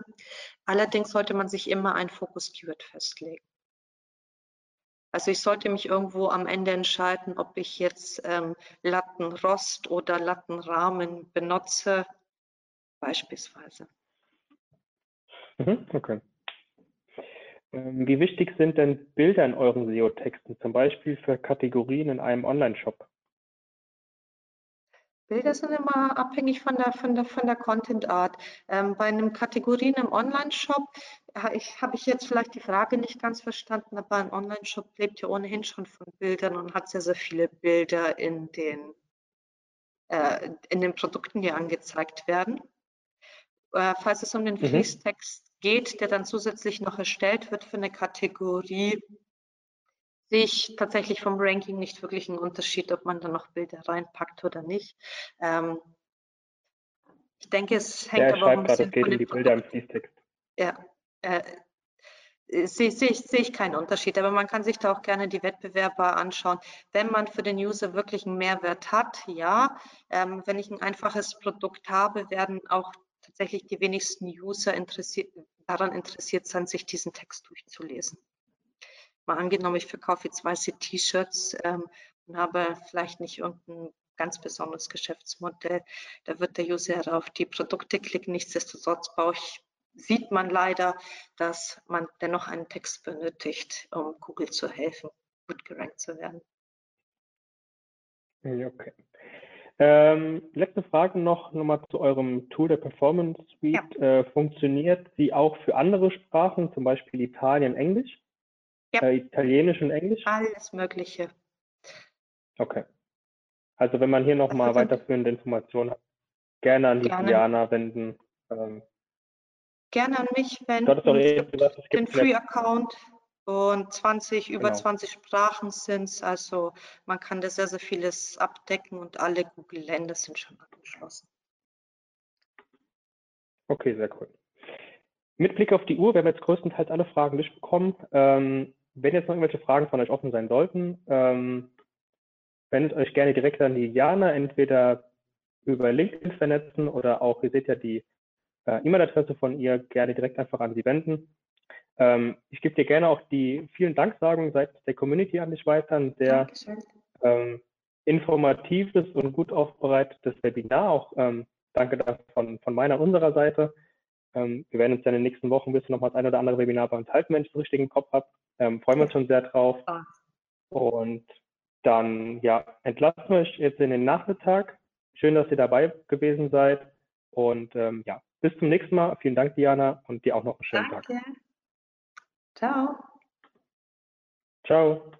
Allerdings sollte man sich immer ein Fokus-Keyword festlegen. Also ich sollte mich irgendwo am Ende entscheiden, ob ich jetzt ähm, Lattenrost oder Lattenrahmen benutze, beispielsweise. Mhm, okay. Ähm, wie wichtig sind denn Bilder in euren SEO-Texten, zum Beispiel für Kategorien in einem Online-Shop? Bilder sind immer abhängig von der, von der, von der Content Art. Ähm, bei einem Kategorien im Online-Shop ich, habe ich jetzt vielleicht die Frage nicht ganz verstanden, aber ein Online-Shop lebt ja ohnehin schon von Bildern und hat sehr, sehr viele Bilder in den, äh, in den Produkten, die angezeigt werden. Äh, falls es um den mhm. Fließtext geht, der dann zusätzlich noch erstellt wird für eine Kategorie, sehe ich tatsächlich vom Ranking nicht wirklich einen Unterschied, ob man da noch Bilder reinpackt oder nicht. Ähm, ich denke, es hängt ja, aber ein bisschen grad, von den die Bilder im Fließtext. Ja, äh, sehe seh ich, seh ich keinen Unterschied, aber man kann sich da auch gerne die Wettbewerber anschauen. Wenn man für den User wirklich einen Mehrwert hat, ja. Ähm, wenn ich ein einfaches Produkt habe, werden auch tatsächlich die wenigsten User interessiert, daran interessiert sein, sich diesen Text durchzulesen mal angenommen, ich verkaufe jetzt weiße T-Shirts ähm, und habe vielleicht nicht irgendein ganz besonderes Geschäftsmodell, da wird der User auf die Produkte klicken. Nichtsdestotrotz ich, sieht man leider, dass man dennoch einen Text benötigt, um Google zu helfen, gut gerankt zu werden. Okay. Ähm, letzte Frage noch nochmal zu eurem Tool der Performance Suite. Ja. Äh, funktioniert sie auch für andere Sprachen, zum Beispiel Italien, Englisch? Ja. Äh, Italienisch und Englisch? Alles Mögliche. Okay. Also wenn man hier nochmal also, weiterführende Informationen hat, gerne an die gerne. Diana wenden. Ähm, gerne an mich wenden. Du eh gesagt, es den Free-Account und 20, über genau. 20 Sprachen sind es. Also man kann da sehr, sehr vieles abdecken und alle Google-Länder sind schon angeschlossen. Okay, sehr cool. Mit Blick auf die Uhr, wir haben jetzt größtenteils alle Fragen durchbekommen. Ähm, wenn jetzt noch irgendwelche Fragen von euch offen sein sollten, ähm, wendet euch gerne direkt an die Jana, entweder über LinkedIn vernetzen oder auch, ihr seht ja die äh, E-Mail-Adresse von ihr gerne direkt einfach an sie wenden. Ähm, ich gebe dir gerne auch die vielen Danksagungen seitens der Community an dich weiter. Ein sehr ähm, informatives und gut aufbereitetes Webinar. Auch ähm, danke dafür von, von meiner und unserer Seite. Ähm, wir werden uns ja in den nächsten Wochen ein bisschen noch mal das ein oder andere Webinar bei uns halten, wenn ich das richtig im Kopf habe. Ähm, freuen wir uns schon sehr drauf. Und dann ja, entlassen wir euch jetzt in den Nachmittag. Schön, dass ihr dabei gewesen seid. Und ähm, ja, bis zum nächsten Mal. Vielen Dank, Diana, und dir auch noch einen schönen Danke. Tag. Ciao. Ciao.